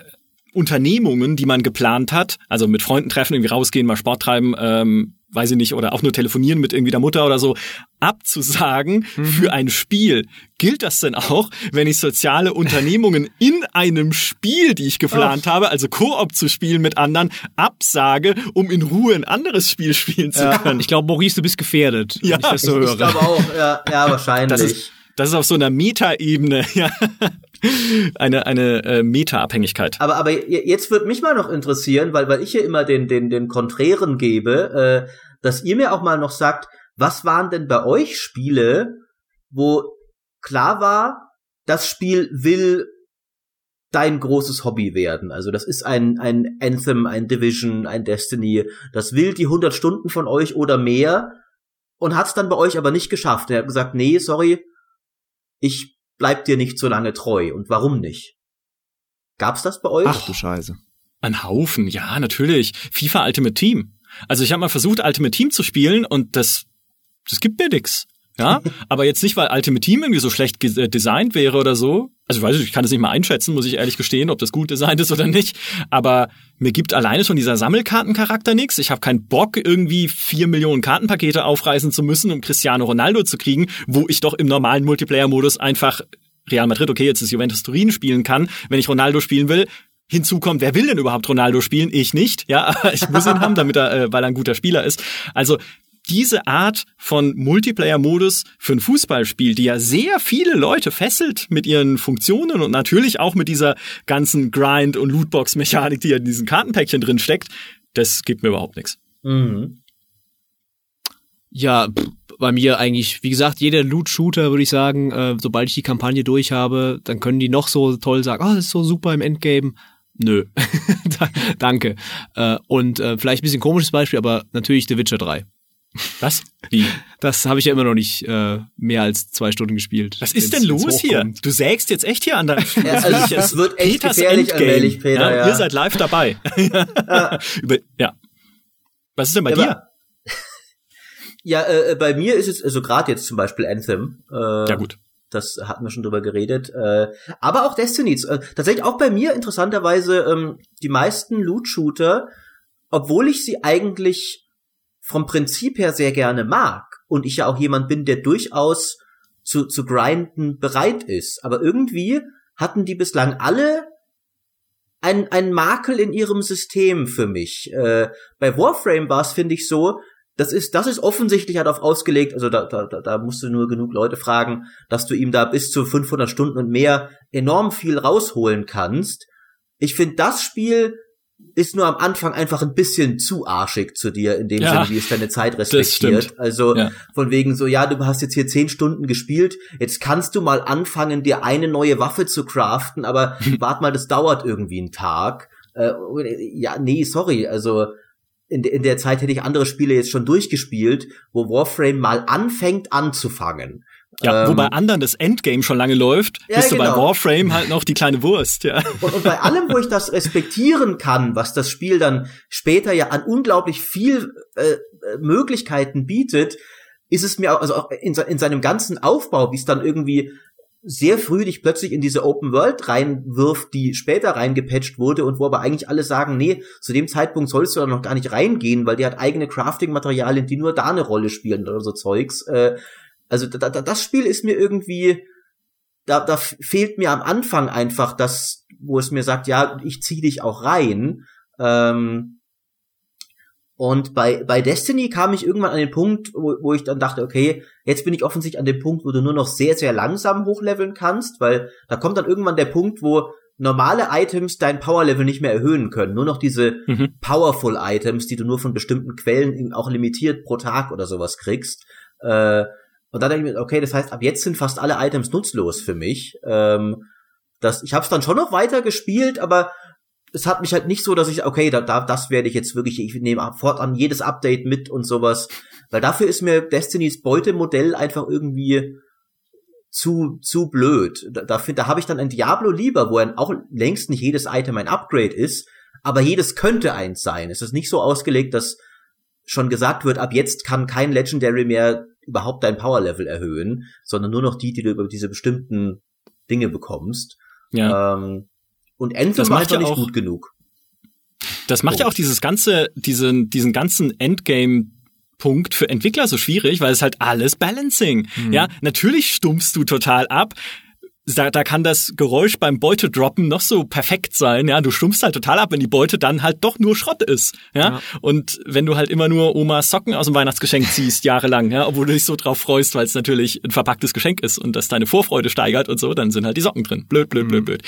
Unternehmungen, die man geplant hat, also mit Freunden treffen, irgendwie rausgehen, mal Sport treiben, ähm, weiß ich nicht, oder auch nur telefonieren mit irgendwie der Mutter oder so, abzusagen für ein Spiel. Gilt das denn auch, wenn ich soziale Unternehmungen in einem Spiel, die ich geplant habe, also Koop zu spielen mit anderen, absage, um in Ruhe ein anderes Spiel spielen zu können? Ich glaube, Maurice, du bist gefährdet, Ja, wenn ich das so Ich höre. glaube auch, ja, ja wahrscheinlich. Das ist, das ist auf so einer Meta-Ebene, ja. Eine, eine äh, Meta-Abhängigkeit. aber, aber je- jetzt wird mich mal noch interessieren, weil, weil ich hier immer den, den, den Konträren gebe, äh, dass ihr mir auch mal noch sagt, was waren denn bei euch Spiele, wo klar war, das Spiel will dein großes Hobby werden. Also das ist ein, ein Anthem, ein Division, ein Destiny. Das will die 100 Stunden von euch oder mehr und hat es dann bei euch aber nicht geschafft. Er hat gesagt, nee, sorry, ich bleib dir nicht so lange treu. Und warum nicht? Gab's das bei euch? Ach du Scheiße. Ein Haufen, ja, natürlich. FIFA Ultimate Team. Also ich habe mal versucht, Ultimate Team zu spielen und das, das gibt mir nix. Ja, aber jetzt nicht, weil Ultimate Team irgendwie so schlecht äh, designt wäre oder so. Also ich weiß nicht, ich kann es nicht mal einschätzen, muss ich ehrlich gestehen, ob das gut designt ist oder nicht. Aber mir gibt alleine schon dieser Sammelkartencharakter nix. Ich habe keinen Bock, irgendwie vier Millionen Kartenpakete aufreißen zu müssen, um Cristiano Ronaldo zu kriegen, wo ich doch im normalen Multiplayer-Modus einfach Real Madrid, okay, jetzt ist Juventus Turin spielen kann, wenn ich Ronaldo spielen will. Hinzu kommt, wer will denn überhaupt Ronaldo spielen? Ich nicht, ja, ich muss ihn haben, damit er, äh, weil er ein guter Spieler ist. Also diese Art von Multiplayer-Modus für ein Fußballspiel, die ja sehr viele Leute fesselt mit ihren Funktionen und natürlich auch mit dieser ganzen Grind- und Lootbox-Mechanik, die ja in diesen Kartenpäckchen drin steckt, das gibt mir überhaupt nichts. Mhm. Ja, bei mir eigentlich, wie gesagt, jeder Loot-Shooter würde ich sagen, äh, sobald ich die Kampagne durch habe, dann können die noch so toll sagen, oh, das ist so super im Endgame. Nö, Da- danke. Äh, und äh, vielleicht ein bisschen komisches Beispiel, aber natürlich The Witcher 3. Was? Wie? Das habe ich ja immer noch nicht äh, mehr als zwei Stunden gespielt. Was ist denn los hier? Du sägst jetzt echt hier an deinem Stuhl. Ja, also es wird echt gefährlich allmählich, Peter, ja. Ihr seid live dabei. Über, ja. Was ist denn bei Ja, dir? aber- Ja, äh, bei mir ist es, also gerade jetzt zum Beispiel Anthem. Äh, Ja, gut. Das hatten wir schon drüber geredet. Äh, aber auch Destiny. Äh, tatsächlich auch bei mir interessanterweise ähm, die meisten Loot-Shooter, obwohl ich sie eigentlich vom Prinzip her sehr gerne mag und ich ja auch jemand bin, der durchaus zu, zu grinden bereit ist. Aber irgendwie hatten die bislang alle ein, ein Makel in ihrem System für mich. Äh, bei Warframe war es, finde ich, so, das ist, das ist offensichtlich halt auf ausgelegt, also da, da, da- da musst du nur genug Leute fragen, dass du ihm da bis zu 500 Stunden und mehr enorm viel rausholen kannst. Ich finde, das Spiel ist nur am Anfang einfach ein bisschen zu arschig zu dir, in dem Ja, Sinne, wie es deine Zeit respektiert. Also Ja. von wegen so, ja, du hast jetzt hier zehn Stunden gespielt, jetzt kannst du mal anfangen, dir eine neue Waffe zu craften, aber wart mal, das dauert irgendwie einen Tag. Äh, ja, nee, sorry, also in, de- in der Zeit hätte ich andere Spiele jetzt schon durchgespielt, wo Warframe mal anfängt anzufangen Ja, ähm, wo bei anderen das Endgame schon lange läuft, ja, bist genau. du bei genau. Warframe halt noch die kleine Wurst, ja. Und, und bei allem, wo ich das respektieren kann, was das Spiel dann später ja an unglaublich viel äh, Möglichkeiten bietet, ist es mir also auch in, in seinem ganzen Aufbau, wie es dann irgendwie sehr früh dich plötzlich in diese Open World reinwirft, die später reingepatcht wurde und wo aber eigentlich alle sagen, nee, zu dem Zeitpunkt sollst du da noch gar nicht reingehen, weil die hat eigene Crafting-Materialien, die nur da eine Rolle spielen oder so Zeugs. Äh, also da, da, das Spiel ist mir irgendwie, da, da fehlt mir am Anfang einfach das, wo es mir sagt, ja, ich zieh dich auch rein. Ähm, und bei, bei Destiny kam ich irgendwann an den Punkt, wo, wo ich dann dachte, okay, jetzt bin ich offensichtlich an dem Punkt, wo du nur noch sehr, sehr langsam hochleveln kannst, weil da kommt dann irgendwann der Punkt, wo normale Items dein Powerlevel nicht mehr erhöhen können. Nur noch diese mhm. Powerful Items, die du nur von bestimmten Quellen auch limitiert pro Tag oder sowas kriegst. Äh, und dann denke ich mir, okay, das heißt, ab jetzt sind fast alle Items nutzlos für mich. Ähm, das, ich habe es dann schon noch weiter gespielt, aber es hat mich halt nicht so, dass ich, okay, da, da das werde ich jetzt wirklich, ich nehme fortan jedes Update mit und sowas. Weil dafür ist mir Destinys Beutemodell einfach irgendwie zu, zu blöd. Da, da, da habe ich dann ein Diablo lieber, wo auch längst nicht jedes Item ein Upgrade ist, aber jedes könnte eins sein. Es ist nicht so ausgelegt, dass schon gesagt wird, ab jetzt kann kein Legendary mehr überhaupt dein Power-Level erhöhen, sondern nur noch die, die du über diese bestimmten Dinge bekommst. Ja. Ähm, und Anthem das macht ja nicht auch, gut genug. Das macht oh. ja auch dieses ganze, diesen, diesen ganzen Endgame Punkt für Entwickler so schwierig, weil es halt alles Balancing. Mhm. Ja, natürlich stumpfst du total ab. Da, da kann das Geräusch beim Beutedroppen noch so perfekt sein, ja, du stumpfst halt total ab, wenn die Beute dann halt doch nur Schrott ist, ja? ja. Und wenn du halt immer nur Omas Socken aus dem Weihnachtsgeschenk ziehst, jahrelang, ja, obwohl du dich so drauf freust, weil es natürlich ein verpacktes Geschenk ist und das deine Vorfreude steigert und so, dann sind halt die Socken drin. Blöd, blöd, mhm. blöd, blöd.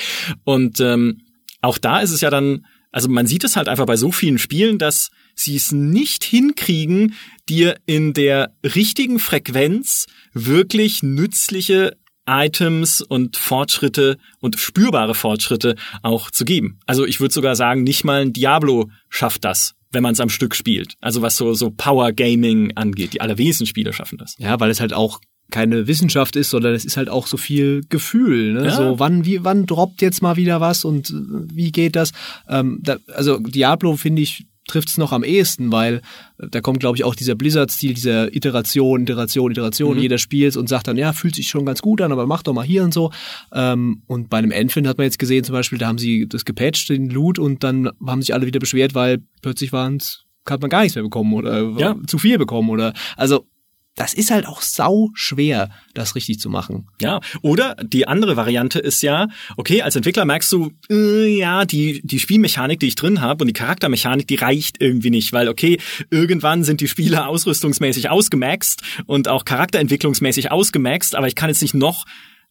Und ähm, auch da ist es ja dann, also man sieht es halt einfach bei so vielen Spielen, dass sie es nicht hinkriegen, dir in der richtigen Frequenz wirklich nützliche Items und Fortschritte und spürbare Fortschritte auch zu geben. Also ich würde sogar sagen, nicht mal ein Diablo schafft das, wenn man es am Stück spielt. Also was so, so Power Gaming angeht. Die allerwenigsten Spiele schaffen das. Ja, weil es halt auch keine Wissenschaft ist, sondern es ist halt auch so viel Gefühl. Ne? Ja. So wann wie wann droppt jetzt mal wieder was und wie geht das? Ähm, da, also Diablo finde ich trifft es noch am ehesten, weil äh, da kommt, glaube ich, auch dieser Blizzard-Stil, dieser Iteration, Iteration, Iteration mhm. jeder spielt und sagt dann, ja, fühlt sich schon ganz gut an, aber mach doch mal hier und so. Ähm, und bei einem Endfin hat man jetzt gesehen, zum Beispiel, da haben sie das gepatcht, den Loot, und dann haben sich alle wieder beschwert, weil plötzlich waren es hat man gar nichts mehr bekommen oder ja. zu viel bekommen oder also das ist halt auch sau schwer, das richtig zu machen. Ja, oder die andere Variante ist ja, okay, als Entwickler merkst du, äh, ja, die, die Spielmechanik, die ich drin habe und die Charaktermechanik, die reicht irgendwie nicht, weil okay, irgendwann sind die Spieler ausrüstungsmäßig ausgemaxt und auch charakterentwicklungsmäßig ausgemaxt, aber ich kann jetzt nicht noch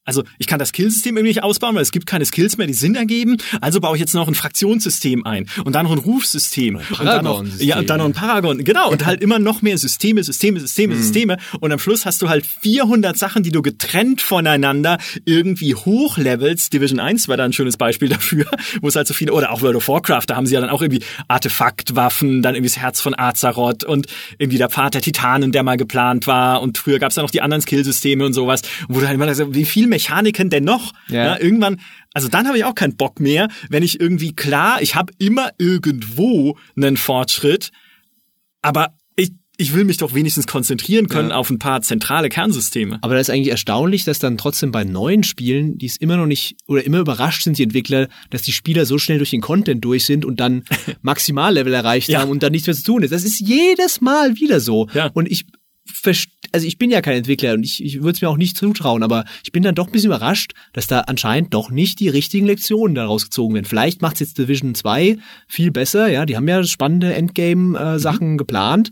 also ich kann das Skillsystem irgendwie nicht ausbauen, weil es gibt keine Skills mehr, die Sinn ergeben. Also baue ich jetzt noch ein Fraktionssystem ein und dann noch ein Rufsystem und dann noch ja und dann noch ein Paragon. Genau und halt immer noch mehr Systeme, Systeme, Systeme, mhm. Systeme und am Schluss hast du halt 400 Sachen, die du getrennt voneinander irgendwie hochlevelst. Division 1 war da ein schönes Beispiel dafür, wo es halt so viele oder auch World of Warcraft, da haben sie ja dann auch irgendwie Artefaktwaffen, dann irgendwie das Herz von Azeroth und irgendwie der Pfad der Titanen, der mal geplant war und früher gab es dann noch die anderen Skillsysteme und sowas, wo du halt immer so, wie viel Mechaniken denn noch? Ja. ja irgendwann, also dann habe ich auch keinen Bock mehr, wenn ich irgendwie klar, ich habe immer irgendwo einen Fortschritt, aber ich, ich will mich doch wenigstens konzentrieren können ja. auf ein paar zentrale Kernsysteme. Aber das ist eigentlich erstaunlich, dass dann trotzdem bei neuen Spielen, die es immer noch nicht oder immer überrascht sind, die Entwickler, dass die Spieler so schnell durch den Content durch sind und dann Maximallevel erreicht ja. haben und dann nichts mehr zu tun ist. Das ist jedes Mal wieder so. Ja. Und ich also ich bin ja kein Entwickler und ich, ich würde es mir auch nicht zutrauen, aber ich bin dann doch ein bisschen überrascht, dass da anscheinend doch nicht die richtigen Lektionen daraus gezogen werden. Vielleicht macht jetzt Division 2 viel besser, ja, die haben ja spannende Endgame-Sachen mhm. geplant.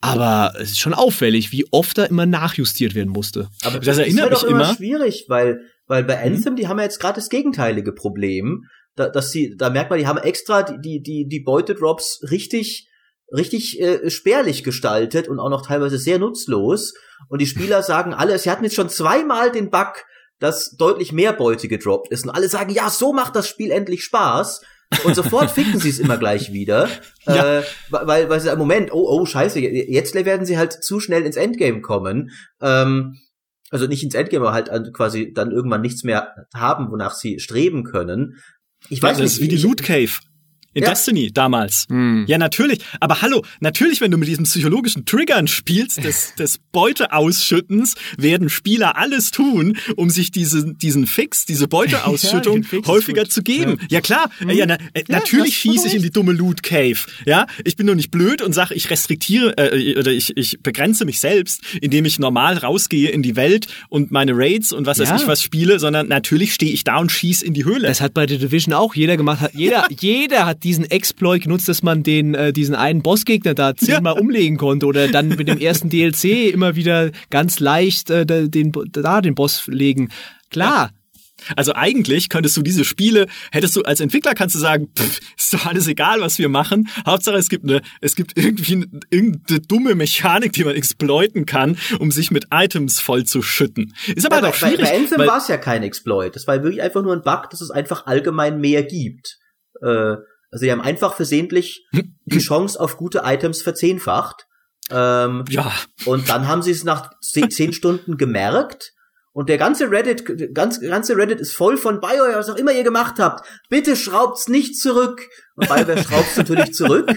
Aber es ist schon auffällig, wie oft da immer nachjustiert werden musste. Aber das erinnert mich immer. schwierig, weil, weil bei mhm. Anthem, mhm. die haben ja jetzt gerade das gegenteilige Problem, da, dass sie, da merkt man, die haben extra die, die, die, die Beutedrops richtig richtig äh, spärlich gestaltet und auch noch teilweise sehr nutzlos. Und die Spieler sagen alle, sie hatten jetzt schon zweimal den Bug, dass deutlich mehr Beute gedroppt ist. Und alle sagen, ja, so macht das Spiel endlich Spaß. Und sofort ficken sie es immer gleich wieder. Ja. Äh, weil, weil sie sagen, Moment, oh, oh, scheiße, jetzt werden sie halt zu schnell ins Endgame kommen. Ähm, also nicht ins Endgame, aber halt quasi dann irgendwann nichts mehr haben, wonach sie streben können. Ich weiß ja, das nicht, ist wie die Loot Cave. In ja. Destiny damals. Hm. Ja, natürlich. Aber hallo, natürlich, wenn du mit diesen psychologischen Triggern spielst, des, des Beuteausschüttens, werden Spieler alles tun, um sich diese, diesen Fix, diese Beuteausschüttung ja, häufiger zu geben. Ja, ja klar. Mhm. Ja, na, äh, natürlich schieße ich in die dumme Loot Cave. Ja, ich bin nur nicht blöd und sage, ich restriktiere äh, oder ich, ich begrenze mich selbst, indem ich normal rausgehe in die Welt und meine Raids und was weiß ich was spiele, sondern natürlich stehe ich da und schieße in die Höhle. Das hat bei The Division auch jeder gemacht. Hat, jeder, jeder hat diesen Exploit genutzt, dass man den äh, diesen einen Bossgegner da zehnmal ja. umlegen konnte oder dann mit dem ersten DLC immer wieder ganz leicht äh, den da den Boss legen. Klar, also eigentlich könntest du diese Spiele, hättest du als Entwickler kannst du sagen, pff, ist doch alles egal, was wir machen. Hauptsache es gibt eine, es gibt irgendwie eine, irgendeine dumme Mechanik, die man exploiten kann, um sich mit Items voll zu schütten. Ist aber ja, doch schwierig. Bei, bei Anthem war es ja kein Exploit. Das war wirklich einfach nur ein Bug, dass es einfach allgemein mehr gibt. Äh, also die haben einfach versehentlich die Chance auf gute Items verzehnfacht. Ähm, ja. Und dann haben sie es nach zehn Stunden gemerkt. Und der ganze Reddit, ganz, ganze Reddit ist voll von BioWare, was auch immer ihr gemacht habt. Bitte schraubt's nicht zurück. Und BioWare schraubt's natürlich zurück.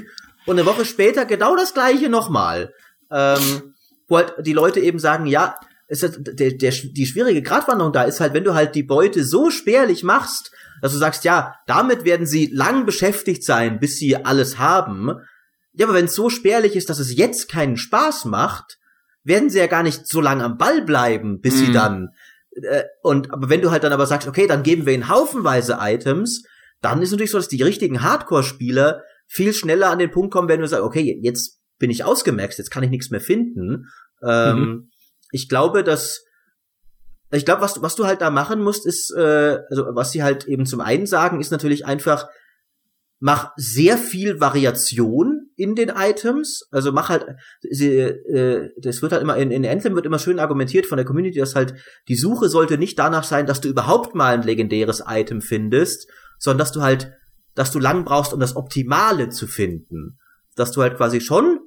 Und eine Woche später genau das gleiche nochmal. Ähm, wo halt die Leute eben sagen, ja, ist, der, der, die schwierige Gratwanderung da ist halt, wenn du halt die Beute so spärlich machst, dass du sagst, ja, damit werden sie lang beschäftigt sein, bis sie alles haben. Ja, aber wenn es so spärlich ist, dass es jetzt keinen Spaß macht, werden sie ja gar nicht so lange am Ball bleiben, bis mhm. sie dann äh, und aber wenn du halt dann aber sagst, okay, dann geben wir ihnen haufenweise Items, dann ist natürlich so, dass die richtigen Hardcore-Spieler viel schneller an den Punkt kommen werden und sagen, okay, jetzt bin ich ausgemaxt, jetzt kann ich nichts mehr finden. Ähm, mhm. Ich glaube, dass ich glaube, was, was du halt da machen musst, ist, äh, also was sie halt eben zum einen sagen, ist natürlich einfach, mach sehr viel Variation in den Items. Also mach halt, sie, äh, das wird halt immer, in, in Anthem wird immer schön argumentiert von der Community, dass halt die Suche sollte nicht danach sein, dass du überhaupt mal ein legendäres Item findest, sondern dass du halt, dass du lang brauchst, um das Optimale zu finden. Dass du halt quasi schon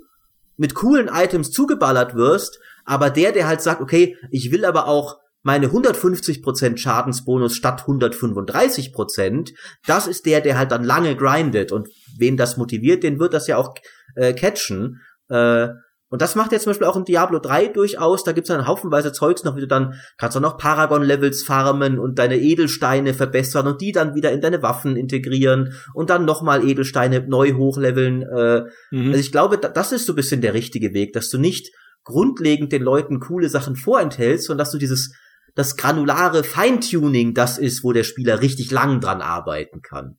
mit coolen Items zugeballert wirst, aber der, der halt sagt, okay, ich will aber auch meine 150% Schadensbonus statt 135%, das ist der, der halt dann lange grindet und wen das motiviert, den wird das ja auch äh, catchen. Äh, und das macht jetzt zum Beispiel auch in Diablo 3 durchaus. Da gibt's dann haufenweise Zeugs noch, wie du dann kannst du noch Paragon-Levels farmen und deine Edelsteine verbessern und die dann wieder in deine Waffen integrieren und dann nochmal Edelsteine neu hochleveln. Äh, mhm. Also ich glaube, das ist so ein bisschen der richtige Weg, dass du nicht grundlegend den Leuten coole Sachen vorenthältst, sondern dass du dieses das granulare Feintuning das ist, wo der Spieler richtig lang dran arbeiten kann.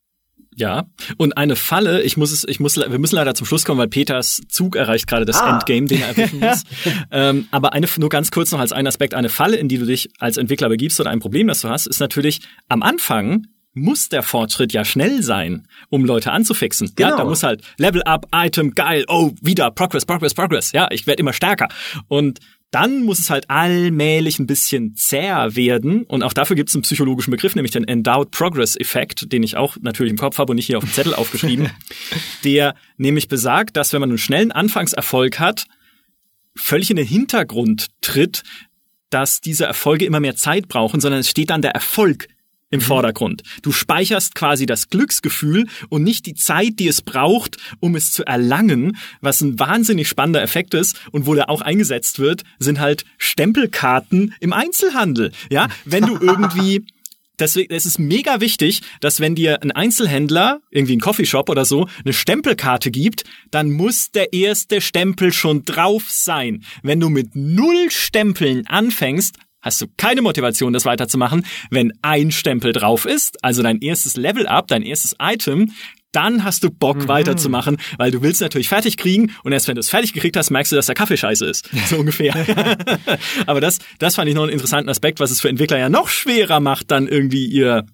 Ja, und eine Falle, ich muss es, ich muss, wir müssen leider zum Schluss kommen, weil Peters Zug erreicht gerade das ah. Endgame, den er erwischen muss. ähm, aber eine, nur ganz kurz noch als ein Aspekt, eine Falle, in die du dich als Entwickler begibst oder ein Problem, das du hast, ist natürlich am Anfang muss der Fortschritt ja schnell sein, um Leute anzufixen. Genau. Ja, da muss halt Level Up, Item, geil, oh, wieder Progress, Progress, Progress. Ja, ich werde immer stärker. Und dann muss es halt allmählich ein bisschen zäher werden. Und auch dafür gibt es einen psychologischen Begriff, nämlich den Endowed Progress Effekt, den ich auch natürlich im Kopf habe und nicht hier auf dem Zettel aufgeschrieben, der nämlich besagt, dass wenn man einen schnellen Anfangserfolg hat, völlig in den Hintergrund tritt, dass diese Erfolge immer mehr Zeit brauchen, sondern es steht dann der Erfolg im mhm. Vordergrund. Du speicherst quasi das Glücksgefühl und nicht die Zeit, die es braucht, um es zu erlangen, was ein wahnsinnig spannender Effekt ist und wo der auch eingesetzt wird, sind halt Stempelkarten im Einzelhandel. Ja, wenn du irgendwie Deswegen es ist mega wichtig, dass wenn dir ein Einzelhändler, irgendwie ein Coffeeshop oder so, eine Stempelkarte gibt, dann muss der erste Stempel schon drauf sein. Wenn du mit null Stempeln anfängst, hast du keine Motivation, das weiterzumachen. Wenn ein Stempel drauf ist, also dein erstes Level-Up, dein erstes Item, dann hast du Bock mhm. weiterzumachen, weil du willst natürlich fertig kriegen und erst wenn du es fertig gekriegt hast, merkst du, dass der Kaffee scheiße ist. So ungefähr. Aber das, das fand ich noch einen interessanten Aspekt, was es für Entwickler ja noch schwerer macht, dann irgendwie ihr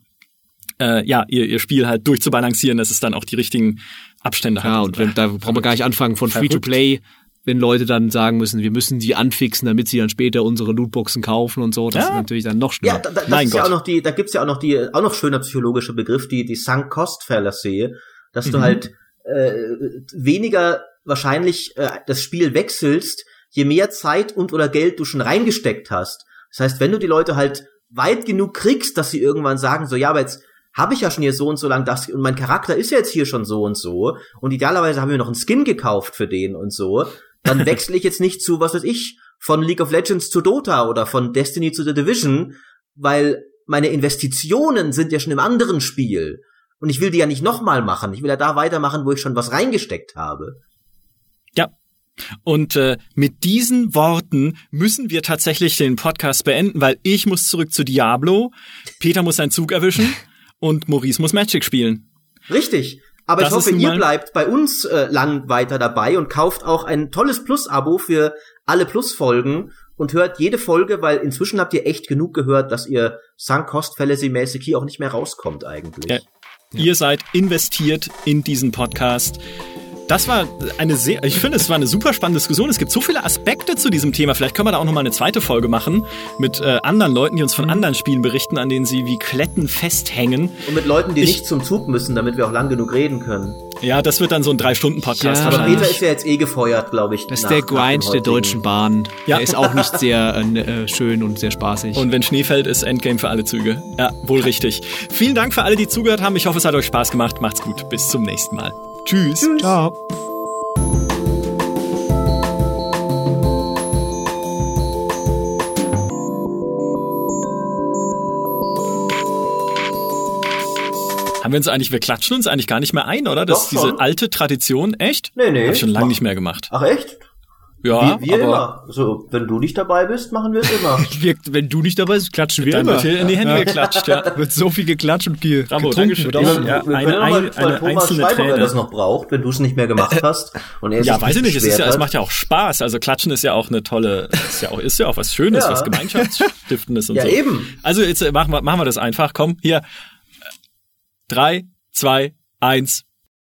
äh, ja, ihr, ihr Spiel halt durchzubalancieren, dass es dann auch die richtigen Abstände hat. Ja, und wenn, da brauchen wir gar nicht anfangen von Free-to-Play wenn Leute dann sagen müssen, wir müssen die anfixen, damit sie dann später unsere Lootboxen kaufen und so, das ja. ist natürlich dann noch schlimmer. Ja, da, da, das ist ja auch noch die, da gibt's ja auch noch die, auch noch schöner psychologische Begriff, die, die Sunk Cost Fallacy, dass mhm. du halt äh, weniger wahrscheinlich äh, das Spiel wechselst, je mehr Zeit und oder Geld du schon reingesteckt hast. Das heißt, wenn du die Leute halt weit genug kriegst, dass sie irgendwann sagen, so, ja, aber jetzt habe ich ja schon hier so und so lang das und mein Charakter ist ja jetzt hier schon so und so und idealerweise haben wir noch einen Skin gekauft für den und so, dann wechsle ich jetzt nicht zu, was weiß ich, von League of Legends zu Dota oder von Destiny zu The Division, weil meine Investitionen sind ja schon im anderen Spiel. Und ich will die ja nicht nochmal machen. Ich will ja da weitermachen, wo ich schon was reingesteckt habe. Ja. Und äh, mit diesen Worten müssen wir tatsächlich den Podcast beenden, weil ich muss zurück zu Diablo, Peter muss seinen Zug erwischen und Maurice muss Magic spielen. Richtig. Aber Das ich hoffe, ihr bleibt bei uns äh, lang weiter dabei und kauft auch ein tolles Plus-Abo für alle Plus-Folgen und hört jede Folge, weil inzwischen habt ihr echt genug gehört, dass ihr Sunk-Cost-Fallacy-mäßig hier auch nicht mehr rauskommt eigentlich. Ja. Ihr seid investiert in diesen Podcast. Das war eine sehr, ich finde, es war eine super spannende Diskussion. Es gibt so viele Aspekte zu diesem Thema. Vielleicht können wir da auch noch mal eine zweite Folge machen mit äh, anderen Leuten, die uns von anderen Spielen berichten, an denen sie wie Kletten festhängen. Und mit Leuten, die Ich- nicht zum Zug müssen, damit wir auch lang genug reden können. Ja, das wird dann so ein drei Stunden Podcast Ja, Aber. Peter ist ja jetzt eh gefeuert, glaube ich. Das ist nach- der Grind der. Deutschen Bahn. Ja. Der ist auch nicht sehr äh, äh, schön und sehr spaßig. Und wenn Schnee fällt, ist Endgame für alle Züge. Ja, wohl richtig. Vielen Dank für alle, die zugehört haben. Ich hoffe, es hat euch Spaß gemacht. Macht's gut. Bis zum nächsten Mal. Tschüss. Ciao. Haben wir uns eigentlich, wir klatschen uns eigentlich gar nicht mehr ein, oder? Das Doch, ist diese schon. alte Tradition. Echt? Nee, nee. Hab ich schon lange nicht mehr gemacht. Ach echt? Ja, wir wir aber immer. So, wenn du nicht dabei bist, machen wir es immer. Wir, wenn du nicht dabei bist, klatschen wir dann immer. wird hier in die Hände geklatscht, ja. Wird so viel geklatscht und ge Bravo, getrunken. Dankeschön. auch- wir ja, wir eine- mal, eine- Thomas einzelne schreiben, Träne. das noch braucht, wenn du es nicht mehr gemacht hast. Und er Ja, weiß ich nicht. Es, ist ja, es macht ja auch Spaß. Also Klatschen ist ja auch eine tolle, ist ja auch, ist ja auch was Schönes, Ja. was Gemeinschaftsstiftendes und Ja, so. eben. Also jetzt äh, machen wir, machen wir das einfach. Komm, hier. Drei, zwei, eins.